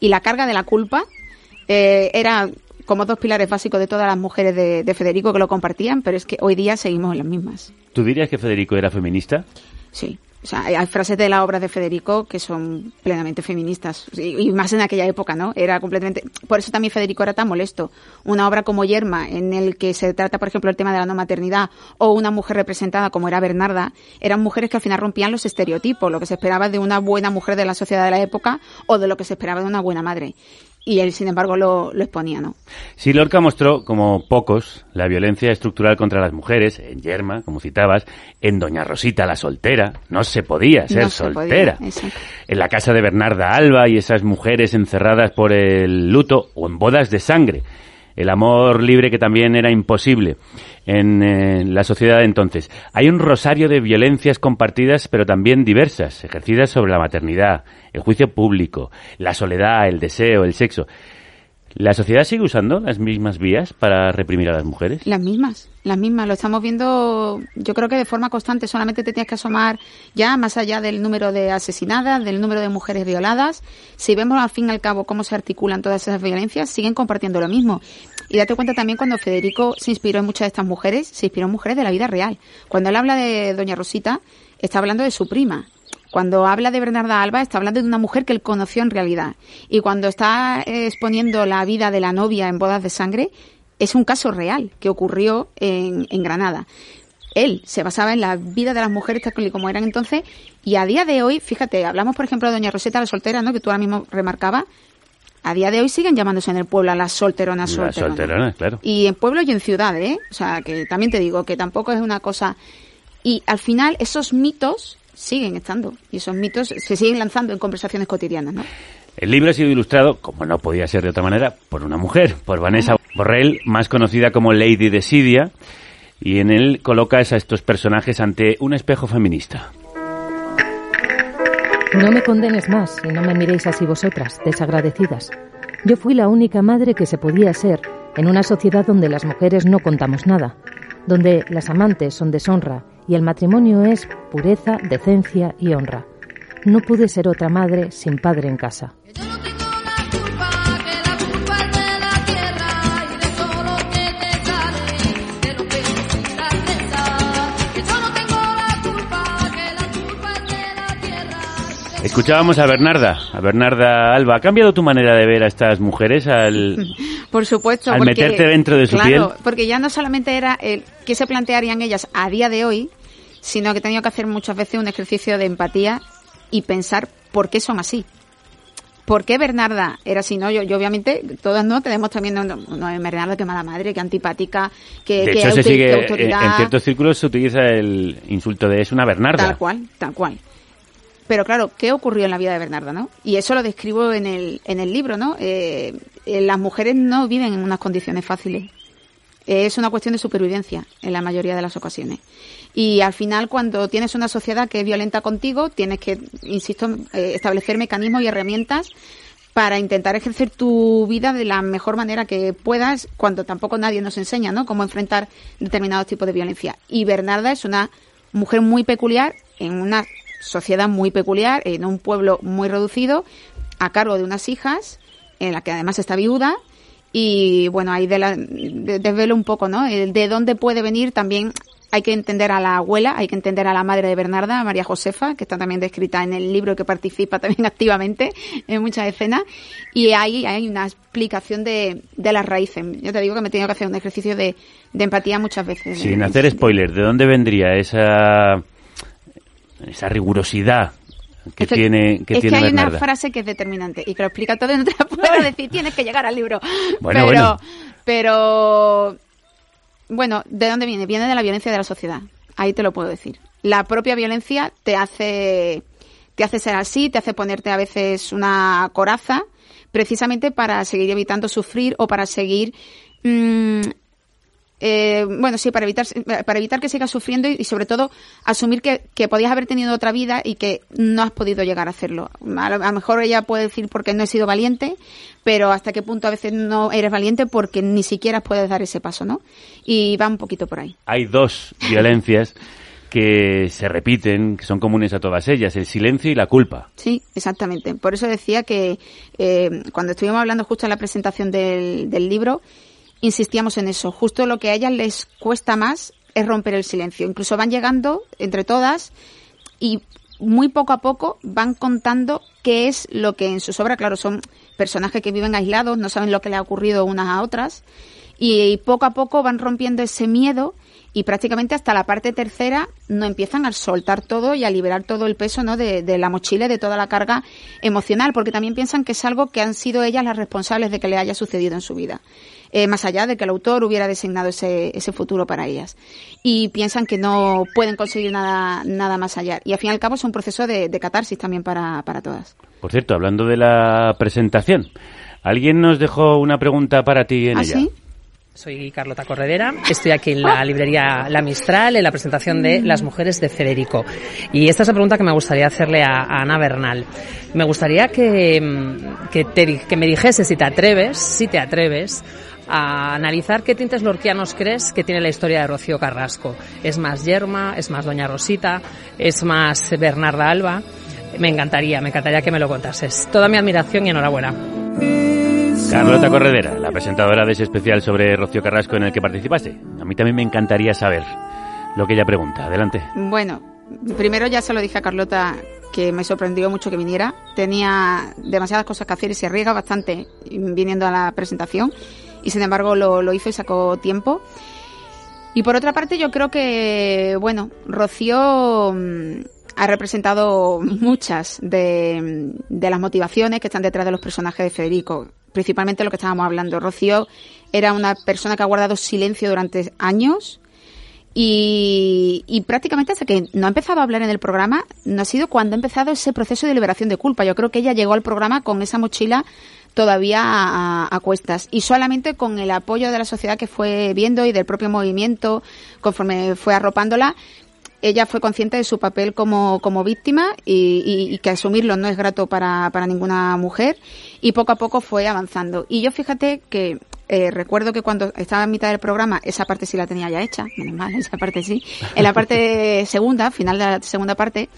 y la carga de la culpa eh, era como dos pilares básicos de todas las mujeres de, de Federico que lo compartían, pero es que hoy día seguimos en las mismas. ¿Tú dirías que Federico era feminista? Sí. O sea, hay, frases de la obra de Federico que son plenamente feministas. Y, y más en aquella época, ¿no? Era completamente. Por eso también Federico era tan molesto. Una obra como Yerma, en el que se trata, por ejemplo, el tema de la no maternidad, o una mujer representada como era Bernarda, eran mujeres que al final rompían los estereotipos, lo que se esperaba de una buena mujer de la sociedad de la época, o de lo que se esperaba de una buena madre. Y él, sin embargo, lo, lo exponía, ¿no? Sí, Lorca mostró, como pocos, la violencia estructural contra las mujeres, en Yerma, como citabas, en Doña Rosita la soltera, no se podía ser No se podía, soltera, en la casa de Bernarda Alba y esas mujeres encerradas por el luto, o en bodas de sangre, el amor libre que también era imposible en eh, la sociedad de entonces. Hay un rosario de violencias compartidas, pero también diversas, ejercidas sobre la maternidad, el juicio público, la soledad, el deseo, el sexo. ¿La sociedad sigue usando las mismas vías para reprimir a las mujeres? Las mismas, las mismas. Lo estamos viendo, yo creo que de forma constante. Solamente te tienes que asomar ya más allá del número de asesinadas, del número de mujeres violadas. Si vemos al fin y al cabo cómo se articulan todas esas violencias, siguen compartiendo lo mismo. Y date cuenta también cuando Federico se inspiró en muchas de estas mujeres, se inspiró en mujeres de la vida real. Cuando él habla de Doña Rosita, está hablando de su prima. Cuando habla de Bernarda Alba, está hablando de una mujer que él conoció en realidad. Y cuando está eh, exponiendo la vida de la novia en bodas de sangre, es un caso real que ocurrió en, en Granada. Él se basaba en la vida de las mujeres tal y como eran entonces y a día de hoy, fíjate, hablamos por ejemplo de Doña Roseta la soltera, ¿no? que tú ahora mismo remarcabas, a día de hoy siguen llamándose en el pueblo a las solteronas Las solteronas. solteronas, claro. Y en pueblos y en ciudades, ¿eh? O sea, que también te digo que tampoco es una cosa... Y al final esos mitos siguen estando y esos mitos se siguen lanzando en conversaciones cotidianas, ¿no? El libro ha sido ilustrado, como no podía ser de otra manera, por una mujer, por Vanessa Borrell, más conocida como Lady Desidia, y en él colocas a estos personajes ante un espejo feminista. No me condenes más y no me miréis así vosotras, desagradecidas. Yo fui la única madre que se podía ser en una sociedad donde las mujeres no contamos nada, donde las amantes son deshonra y el matrimonio es pureza, decencia y honra. No pude ser otra madre sin padre en casa. Escuchábamos a Bernarda, a Bernarda Alba. ¿Ha cambiado tu manera de ver a estas mujeres al, por supuesto. al porque, meterte dentro de su claro, piel? porque ya no solamente era el qué se plantearían ellas a día de hoy, sino que he tenido que hacer muchas veces un ejercicio de empatía y pensar por qué son así. ¿Por qué Bernarda era así? No, yo, yo obviamente, todas no tenemos también, no, no, Bernarda, que mala madre, que antipática, que, De que hecho, se auto- sigue, que en, autoridad. en ciertos círculos se utiliza el insulto de es una Bernarda. Tal cual, tal cual. Pero claro, ¿qué ocurrió en la vida de Bernarda, no? Y eso lo describo en el, en el libro, ¿no? Eh, eh, las mujeres no viven en unas condiciones fáciles. Eh, es una cuestión de supervivencia en la mayoría de las ocasiones. Y al final, cuando tienes una sociedad que es violenta contigo, tienes que, insisto, eh, establecer mecanismos y herramientas para intentar ejercer tu vida de la mejor manera que puedas, cuando tampoco nadie nos enseña, ¿no? Cómo enfrentar determinados tipos de violencia. Y Bernarda es una mujer muy peculiar, en una sociedad muy peculiar, en un pueblo muy reducido, a cargo de unas hijas, en la que además está viuda, y bueno, ahí de la, de- desvelo un poco, ¿no? El de dónde puede venir también hay que entender a la abuela, hay que entender a la madre de Bernarda, María Josefa, que está también descrita en el libro que participa también activamente en muchas escenas. Y ahí hay una explicación de, de las raíces. Yo te digo que me he tenido que hacer un ejercicio de, de empatía muchas veces. Sin hacer spoiler, ¿de dónde vendría esa esa rigurosidad que Efe- tiene que es tiene que hay Bernarda? una frase que es determinante y que lo explica todo y no te la puedo decir, tienes que llegar al libro. Bueno, pero, bueno. pero, bueno, ¿de dónde viene? Viene de la violencia de la sociedad. Ahí te lo puedo decir. La propia violencia te hace, te hace ser así, te hace ponerte a veces una coraza, precisamente para seguir evitando sufrir o para seguir mm, eh, bueno, sí, para evitar, para evitar que sigas sufriendo y, y sobre todo asumir que, que podías haber tenido otra vida y que no has podido llegar a hacerlo. A lo, a lo mejor ella puede decir porque no he sido valiente, pero hasta qué punto a veces no eres valiente porque ni siquiera puedes dar ese paso, ¿no? Y va un poquito por ahí. Hay dos violencias que se repiten, que son comunes a todas ellas, el silencio y la culpa. Sí, exactamente. Por eso decía que eh, cuando estuvimos hablando justo en la presentación del, del libro, insistíamos en eso. Justo lo que a ellas les cuesta más es romper el silencio. Incluso van llegando entre todas y muy poco a poco van contando qué es lo que en sus obras, claro, son personajes que viven aislados, no saben lo que le ha ocurrido unas a otras, y poco a poco van rompiendo ese miedo y prácticamente hasta la parte tercera no empiezan a soltar todo y a liberar todo el peso ¿no? de, de la mochila de toda la carga emocional, porque también piensan que es algo que han sido ellas las responsables de que le haya sucedido en su vida. Eh, más allá de que el autor hubiera designado ese, ese futuro para ellas. Y piensan que no pueden conseguir nada, nada más allá. Y al fin y al cabo es un proceso de, de catarsis también para, para todas. Por cierto, hablando de la presentación, alguien nos dejó una pregunta para ti en ¿Ah, ella. sí? Soy Carlota Corredera, estoy aquí en la librería La Mistral en la presentación de Las mujeres de Federico. Y esta es la pregunta que me gustaría hacerle a, a Ana Bernal. Me gustaría que, mm, que, te que me dijese si te atreves, si te atreves, a analizar qué tintes lorquianos crees que tiene la historia de Rocío Carrasco. ¿Es más Yerma? ¿Es más Doña Rosita? ¿Es más Bernarda Alba? Me encantaría, me encantaría que me lo contases. Toda mi admiración y enhorabuena. Carlota Corredera, la presentadora de ese especial sobre Rocío Carrasco en el que participaste. A mí también me encantaría saber lo que ella pregunta. Adelante. Bueno, primero ya se lo dije a Carlota que me sorprendió mucho que viniera. Tenía demasiadas cosas que hacer y se arriesga bastante viniendo a la presentación. Y sin embargo lo, lo hizo y sacó tiempo. Y por otra parte yo creo que, bueno, Rocío mm, ha representado muchas de, de las motivaciones que están detrás de los personajes de Federico. Principalmente lo que estábamos hablando. Rocío era una persona que ha guardado silencio durante años y, y prácticamente hasta que no ha empezado a hablar en el programa, no ha sido cuando ha empezado ese proceso de liberación de culpa. Yo creo que ella llegó al programa con esa mochila todavía a, a, cuestas y solamente con el apoyo de la sociedad que fue viendo y del propio movimiento conforme fue arropándola ella fue consciente de su papel como, como víctima y, y, y, que asumirlo no es grato para, para ninguna mujer y poco a poco fue avanzando. Y yo fíjate que eh, recuerdo que cuando estaba en mitad del programa, esa parte sí la tenía ya hecha, menos mal, esa parte sí. En la parte segunda, final de la segunda parte,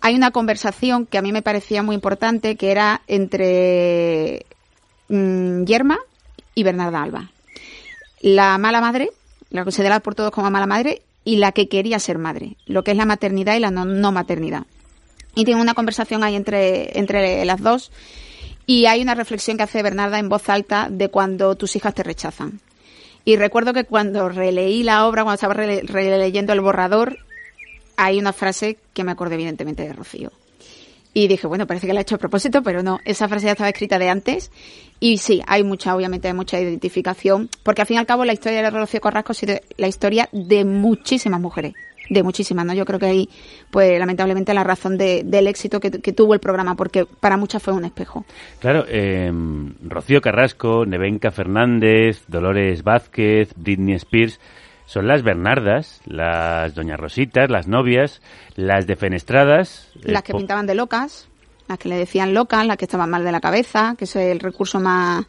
hay una conversación que a mí me parecía muy importante, que era entre mmm, Yerma y Bernarda Alba. La mala madre, la considerada por todos como mala madre, y la que quería ser madre, lo que es la maternidad y la no, no maternidad. y tienen una conversación ahí entre, entre las dos y hay una reflexión que hace Bernarda en voz alta de cuando tus hijas te rechazan. Y recuerdo que cuando releí la obra, cuando estaba releyendo el borrador, hay una frase que me acordé evidentemente de Rocío. Y dije, bueno, parece que la he hecho a propósito, pero no, esa frase ya estaba escrita de antes. Y sí, hay mucha, obviamente, hay mucha identificación, porque al fin y al cabo la historia de Rocío Carrasco ha sido la historia de muchísimas mujeres de muchísimas, ¿no? Yo creo que ahí, pues lamentablemente la razón de, del éxito que, tuvo el programa, porque para muchas fue un espejo. Claro, eh, Rocío Carrasco, Nevenka Fernández, Dolores Vázquez, Britney Spears, son las Bernardas, las Doña Rositas, las novias, las defenestradas. Las que pintaban de locas, las que le decían locas, las que estaban mal de la cabeza, que es el recurso más,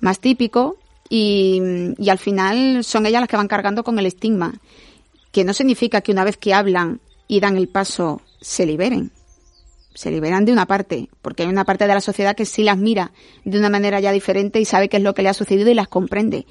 más típico. Y, y al final son ellas las que van cargando con el estigma que no significa que una vez que hablan y dan el paso se liberen. Se liberan de una parte, porque hay una parte de la sociedad que sí las mira de una manera ya diferente y sabe qué es lo que le ha sucedido y las comprende.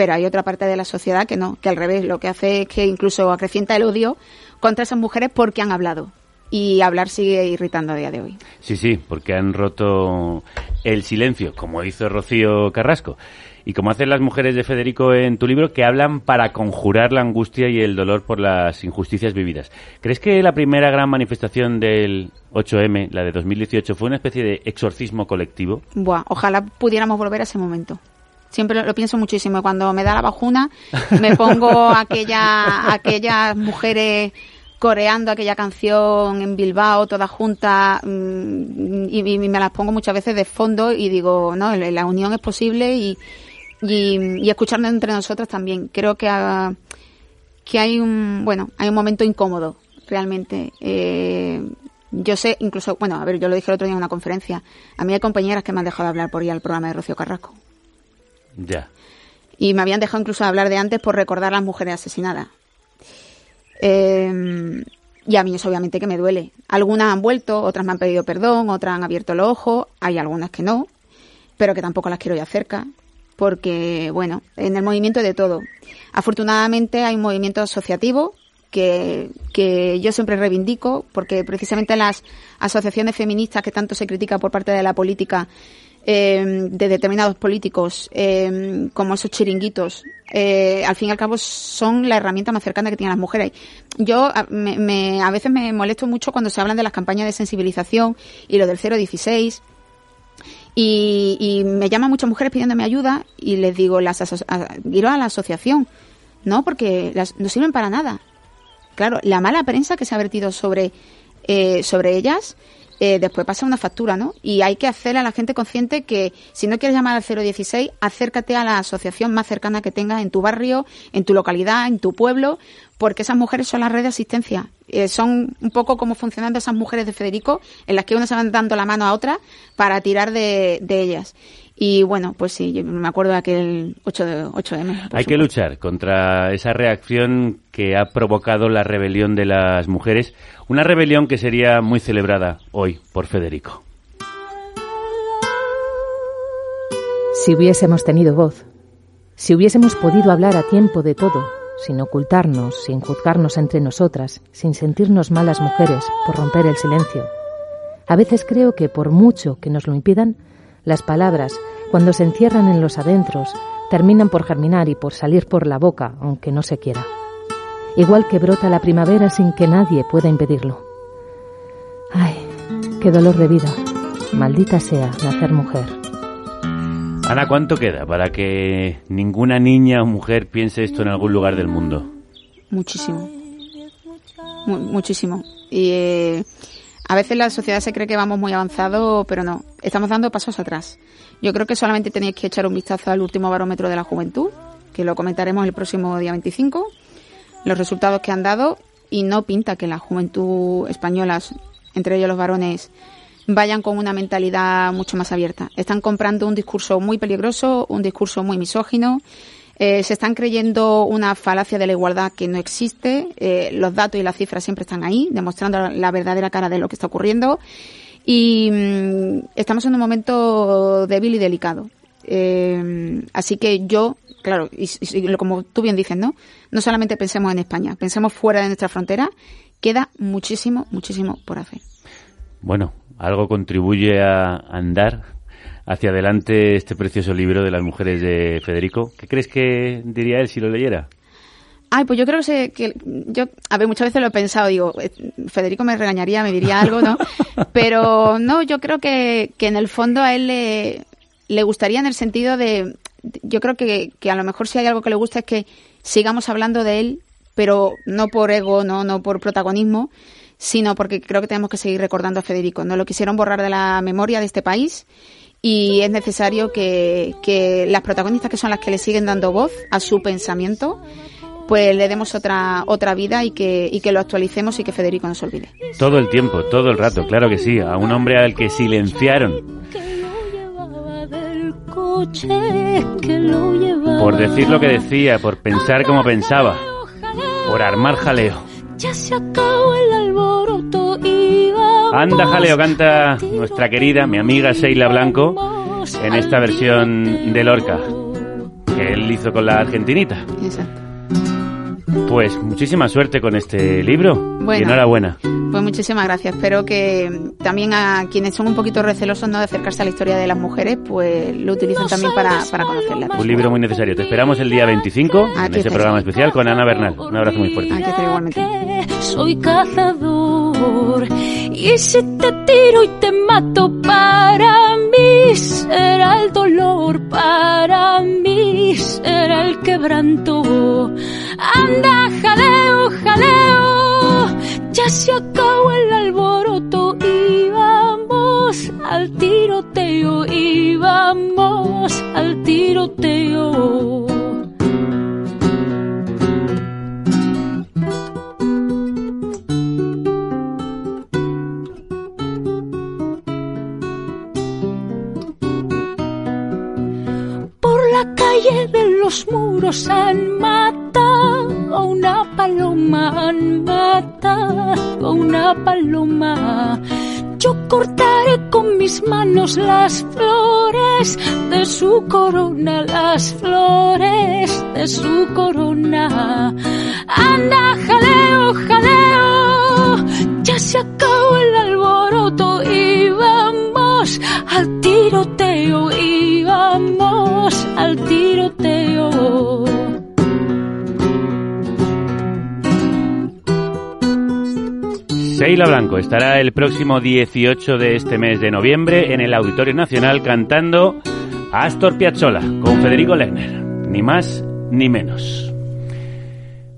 Pero hay otra parte de la sociedad que no, que al revés, lo que hace es que incluso acrecienta el odio contra esas mujeres porque han hablado. Y hablar sigue irritando a día de hoy. Sí, sí, porque han roto el silencio, como hizo Rocío Carrasco y como hacen las mujeres de Federico en tu libro, que hablan para conjurar la angustia y el dolor por las injusticias vividas. ¿Crees que la primera gran manifestación del 8M, la de 2018, fue una especie de exorcismo colectivo? Buah, ojalá pudiéramos volver a ese momento. Siempre lo, pienso muchísimo. Cuando me da la bajuna, me pongo aquella, aquellas mujeres coreando aquella canción en Bilbao, todas juntas, mm, y, y, me las pongo muchas veces de fondo y digo, no, la unión es posible y, y, y escucharnos entre nosotros también. Creo que, que hay un, bueno, hay un momento incómodo, realmente. Eh, yo sé, incluso, bueno, a ver, yo lo dije el otro día en una conferencia, a mí hay compañeras que me han dejado de hablar por ir al programa de Rocío Carrasco. Ya. Y me habían dejado incluso hablar de antes por recordar a las mujeres asesinadas. Eh, y a mí eso obviamente que me duele. Algunas han vuelto, otras me han pedido perdón, otras han abierto los ojos, hay algunas que no, pero que tampoco las quiero ya cerca porque, bueno, en el movimiento de todo. Afortunadamente hay un movimiento asociativo que, que yo siempre reivindico, porque precisamente las asociaciones feministas que tanto se critica por parte de la política, eh, de determinados políticos, eh, como esos chiringuitos, eh, al fin y al cabo son la herramienta más cercana que tienen las mujeres. Yo me, me, a veces me molesto mucho cuando se hablan de las campañas de sensibilización y lo del 016 y, y me llaman muchas mujeres pidiéndome ayuda y les digo, las ir a la asociación, ¿no? Porque las, no sirven para nada. Claro, la mala prensa que se ha vertido sobre, eh, sobre ellas eh, después pasa una factura, ¿no? Y hay que hacer a la gente consciente que si no quieres llamar al 016, acércate a la asociación más cercana que tengas en tu barrio, en tu localidad, en tu pueblo, porque esas mujeres son la red de asistencia. Eh, son un poco como funcionando esas mujeres de Federico, en las que uno se van dando la mano a otra para tirar de, de ellas. Y bueno, pues sí, me acuerdo de aquel 8 de, 8M. Hay que luchar contra esa reacción que ha provocado la rebelión de las mujeres, una rebelión que sería muy celebrada hoy por Federico. Si hubiésemos tenido voz, si hubiésemos podido hablar a tiempo de todo, sin ocultarnos, sin juzgarnos entre nosotras, sin sentirnos malas mujeres por romper el silencio. A veces creo que por mucho que nos lo impidan, las palabras, cuando se encierran en los adentros, terminan por germinar y por salir por la boca, aunque no se quiera. Igual que brota la primavera sin que nadie pueda impedirlo. Ay, qué dolor de vida. Maldita sea nacer mujer. Ana, ¿cuánto queda para que ninguna niña o mujer piense esto en algún lugar del mundo? Muchísimo. muchísimo. Y eh, a veces la sociedad se cree que vamos muy avanzado, pero no. Estamos dando pasos atrás. Yo creo que solamente tenéis que echar un vistazo al último barómetro de la juventud, que lo comentaremos el próximo día 25, los resultados que han dado, y no pinta que la juventud española, entre ellos los varones, vayan con una mentalidad mucho más abierta. Están comprando un discurso muy peligroso, un discurso muy misógino, eh, se están creyendo una falacia de la igualdad que no existe. Eh, los datos y las cifras siempre están ahí, demostrando la verdadera cara de lo que está ocurriendo. Y mm, estamos en un momento débil y delicado. Eh, así que yo, claro, y, y, como tú bien dices, ¿no? No solamente pensemos en España, pensemos fuera de nuestra frontera. Queda muchísimo, muchísimo por hacer. Bueno, algo contribuye a andar hacia adelante este precioso libro de las mujeres de Federico. ¿Qué crees que diría él si lo leyera? Ay, pues yo creo que, se- que yo, a ver, muchas veces lo he pensado, digo, eh, Federico me regañaría, me diría algo, ¿no? Pero no, yo creo que, que en el fondo a él le, le gustaría en el sentido de, yo creo que, que a lo mejor si hay algo que le gusta es que sigamos hablando de él, pero no por ego, no, no por protagonismo, sino porque creo que tenemos que seguir recordando a Federico. No lo quisieron borrar de la memoria de este país y es necesario que, que las protagonistas que son las que le siguen dando voz a su pensamiento, pues le demos otra otra vida y que, y que lo actualicemos y que Federico no se olvide. Todo el tiempo, todo el rato, claro que sí. A un hombre al que silenciaron coche que lo llevaba. por decir lo que decía, por pensar como pensaba, por armar jaleo. Ya se acabó el alboroto y vamos Anda jaleo canta nuestra querida, mi amiga Sheila Blanco en esta versión de Lorca que él hizo con la argentinita. Pues muchísima suerte con este libro y Bueno. enhorabuena. Pues muchísimas gracias. Espero que también a quienes son un poquito recelosos no de acercarse a la historia de las mujeres, pues lo utilicen también para, para conocerla. Un libro muy necesario. Te esperamos el día 25 en Aquí este programa especial con Ana Bernal. Un abrazo muy fuerte. Igualmente. soy cazador y si te tiro y te mato para mí será el dolor para mí será el quebranto anda jaleo jaleo ya se acabó el alboroto y vamos al tiroteo y vamos al tiroteo. Por la calle de los muros han matado a una paloma, han matado una paloma. Yo cortaré con mis manos las flores de su corona, las flores de su corona. Anda, jaleo, jaleo, ya se acabó el alboroto y vamos al tiroteo y vamos al tiroteo. Sheila Blanco estará el próximo 18 de este mes de noviembre en el Auditorio Nacional cantando Astor Piazzolla con Federico Lerner. Ni más ni menos.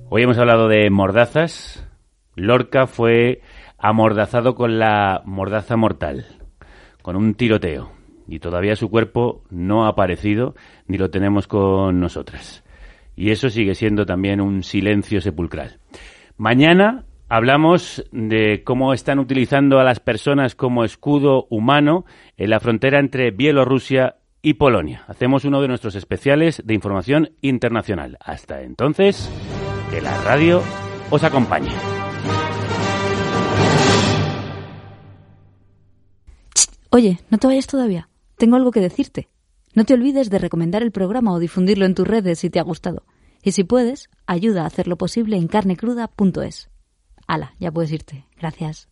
Hoy hemos hablado de mordazas. Lorca fue amordazado con la mordaza mortal, con un tiroteo. Y todavía su cuerpo no ha aparecido ni lo tenemos con nosotras. Y eso sigue siendo también un silencio sepulcral. Mañana hablamos de cómo están utilizando a las personas como escudo humano en la frontera entre Bielorrusia y Polonia. Hacemos uno de nuestros especiales de información internacional. Hasta entonces, que la radio os acompañe. Oye, no te vayas todavía. Tengo algo que decirte. No te olvides de recomendar el programa o difundirlo en tus redes si te ha gustado. Y si puedes, ayuda a hacerlo posible en carnecruda.es. Hala, ya puedes irte. Gracias.